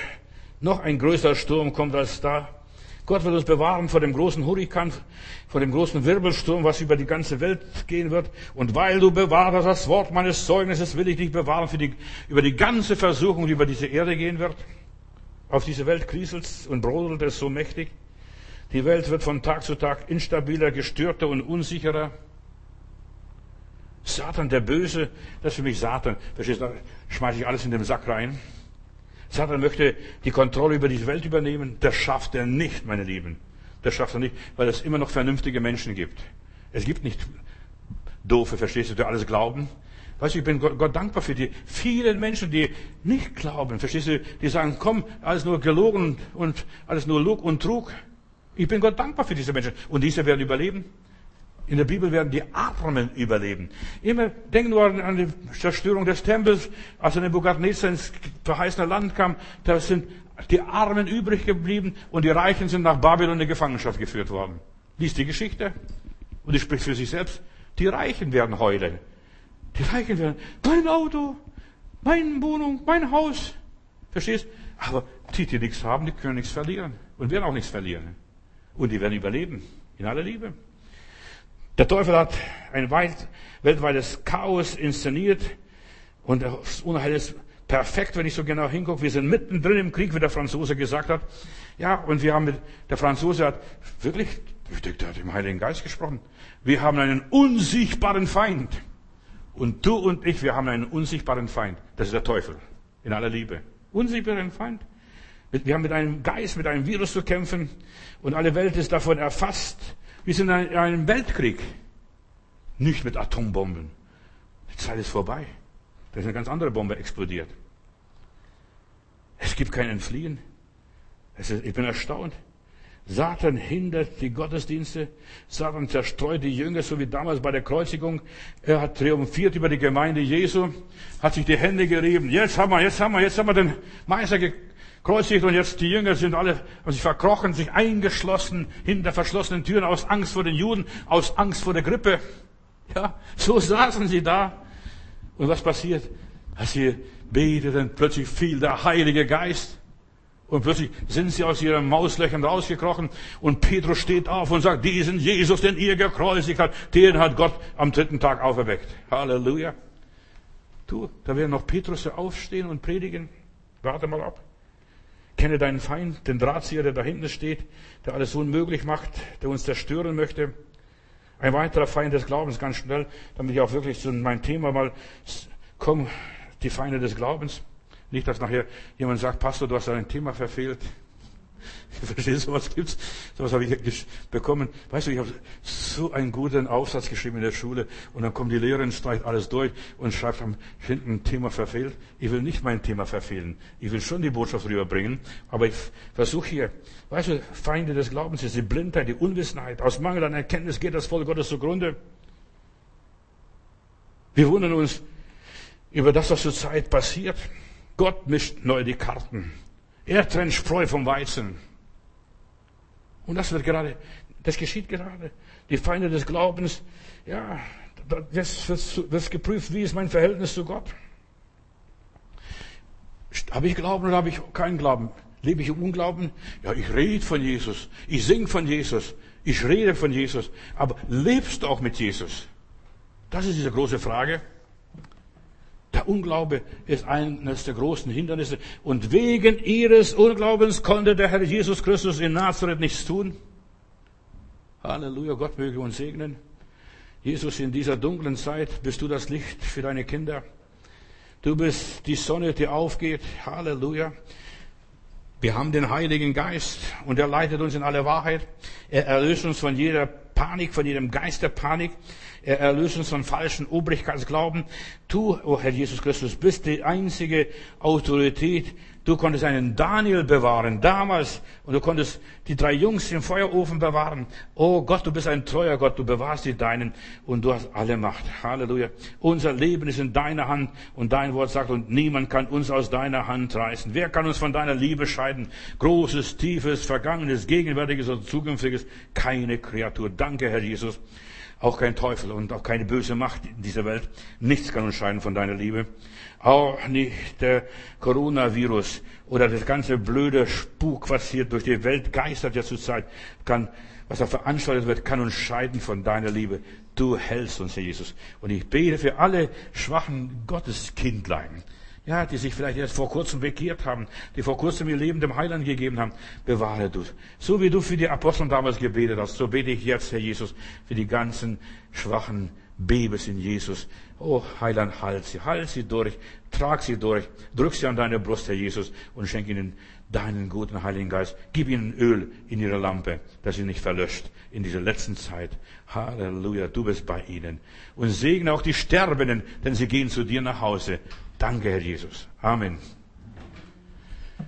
noch ein größerer Sturm kommt als da? Gott wird uns bewahren vor dem großen Hurrikan, vor dem großen Wirbelsturm, was über die ganze Welt gehen wird. Und weil du bewahrst das Wort meines Zeugnisses, will ich dich bewahren für die, über die ganze Versuchung, die über diese Erde gehen wird. Auf diese Welt kriselt und brodelt es so mächtig. Die Welt wird von Tag zu Tag instabiler, gestörter und unsicherer. Satan, der Böse, das ist für mich Satan. Verstehst du, schmeiße ich alles in den Sack rein. Satan möchte die Kontrolle über diese Welt übernehmen. Das schafft er nicht, meine Lieben. Das schafft er nicht, weil es immer noch vernünftige Menschen gibt. Es gibt nicht doofe, verstehst du, die alles glauben. Weißt du, ich bin Gott, Gott, dankbar für die vielen Menschen, die nicht glauben. Verstehst du, die sagen, komm, alles nur gelogen und alles nur Lug und Trug. Ich bin Gott dankbar für diese Menschen. Und diese werden überleben. In der Bibel werden die Armen überleben. Immer denken wir an die Zerstörung des Tempels, als Nebukadnezar ins verheißene Land kam. Da sind die Armen übrig geblieben und die Reichen sind nach Babylon in die Gefangenschaft geführt worden. Lies die Geschichte. Und die spricht für sich selbst. Die Reichen werden heulen. Die Reichen werden, mein Auto, meine Wohnung, mein Haus. Verstehst? Aber die, die nichts haben, die können nichts verlieren. Und werden auch nichts verlieren. Und die werden überleben. In aller Liebe. Der Teufel hat ein weit, weltweites Chaos inszeniert und das Unheil ist perfekt, wenn ich so genau hingucke. Wir sind mittendrin im Krieg, wie der Franzose gesagt hat. Ja, und wir haben mit, der Franzose hat wirklich, ich denke, der hat im Heiligen Geist gesprochen. Wir haben einen unsichtbaren Feind. Und du und ich, wir haben einen unsichtbaren Feind. Das ist der Teufel. In aller Liebe. Unsichtbaren Feind. Wir haben mit einem Geist, mit einem Virus zu kämpfen. Und alle Welt ist davon erfasst. Wir sind in einem Weltkrieg. Nicht mit Atombomben. Die Zeit ist vorbei. Da ist eine ganz andere Bombe explodiert. Es gibt kein Entfliehen. Ist, ich bin erstaunt. Satan hindert die Gottesdienste. Satan zerstreut die Jünger, so wie damals bei der Kreuzigung. Er hat triumphiert über die Gemeinde Jesu, hat sich die Hände gerieben. Jetzt haben wir, jetzt haben wir, jetzt haben wir den Meister gekreuzigt und jetzt die Jünger sind alle, haben sich verkrochen, sich eingeschlossen hinter verschlossenen Türen aus Angst vor den Juden, aus Angst vor der Grippe. Ja, so saßen sie da. Und was passiert? Als sie beteten, plötzlich fiel der Heilige Geist. Und plötzlich sind sie aus ihren Mauslöchern rausgekrochen und Petrus steht auf und sagt, diesen Jesus, den ihr gekreuzigt habt, den hat Gott am dritten Tag auferweckt. Halleluja. Du, da werden noch Petrus aufstehen und predigen. Warte mal ab. Kenne deinen Feind, den Drahtzieher, der da hinten steht, der alles unmöglich macht, der uns zerstören möchte. Ein weiterer Feind des Glaubens, ganz schnell, damit ich auch wirklich zu meinem Thema mal komme, die Feinde des Glaubens. Nicht, dass nachher jemand sagt, Pastor, du hast dein Thema verfehlt. Verstehst du, was gibt's? So was habe ich bekommen. Weißt du, ich habe so einen guten Aufsatz geschrieben in der Schule und dann kommt die Lehrerin, streicht alles durch und schreibt am hinten ein Thema verfehlt. Ich will nicht mein Thema verfehlen. Ich will schon die Botschaft rüberbringen, aber ich versuche hier, weißt du, Feinde des Glaubens ist die Blindheit, die Unwissenheit. Aus Mangel an Erkenntnis geht das Volk Gottes zugrunde. Wir wundern uns über das, was zurzeit passiert. Gott mischt neu die Karten. Er trennt Spreu vom Weizen. Und das wird gerade, das geschieht gerade. Die Feinde des Glaubens, ja, das wird geprüft, wie ist mein Verhältnis zu Gott? Habe ich Glauben oder habe ich keinen Glauben? Lebe ich im Unglauben? Ja, ich rede von Jesus. Ich singe von Jesus. Ich rede von Jesus. Aber lebst du auch mit Jesus? Das ist diese große Frage. Der Unglaube ist eines der großen Hindernisse. Und wegen ihres Unglaubens konnte der Herr Jesus Christus in Nazareth nichts tun. Halleluja, Gott möge uns segnen. Jesus, in dieser dunklen Zeit bist du das Licht für deine Kinder. Du bist die Sonne, die aufgeht. Halleluja. Wir haben den Heiligen Geist und er leitet uns in alle Wahrheit. Er erlöst uns von jeder Panik, von jedem Geist der Panik. Er erlöst uns von falschen Obrigkeitsglauben. Du, oh Herr Jesus Christus, bist die einzige Autorität. Du konntest einen Daniel bewahren, damals. Und du konntest die drei Jungs im Feuerofen bewahren. Oh Gott, du bist ein treuer Gott. Du bewahrst die Deinen und du hast alle Macht. Halleluja. Unser Leben ist in deiner Hand und dein Wort sagt, und niemand kann uns aus deiner Hand reißen. Wer kann uns von deiner Liebe scheiden? Großes, tiefes, vergangenes, gegenwärtiges und zukünftiges. Keine Kreatur. Danke, Herr Jesus. Auch kein Teufel und auch keine böse Macht in dieser Welt. Nichts kann uns scheiden von deiner Liebe. Auch nicht der Coronavirus oder das ganze blöde Spuk, was hier durch die Welt geistert ja zurzeit, kann, was da veranstaltet wird, kann uns scheiden von deiner Liebe. Du hältst uns, Herr Jesus. Und ich bete für alle schwachen Gotteskindlein, ja, die sich vielleicht erst vor kurzem bekehrt haben, die vor kurzem ihr Leben dem Heiland gegeben haben, bewahre du. So wie du für die Apostel damals gebetet hast, so bete ich jetzt, Herr Jesus, für die ganzen schwachen Babys in Jesus. Oh, Heiland, halt sie, halt sie durch, trag sie durch, drück sie an deine Brust, Herr Jesus, und schenk ihnen deinen guten Heiligen Geist. Gib ihnen Öl in ihre Lampe, dass sie nicht verlöscht in dieser letzten Zeit. Halleluja, du bist bei ihnen. Und segne auch die Sterbenden, denn sie gehen zu dir nach Hause. Danke, Herr Jesus. Amen.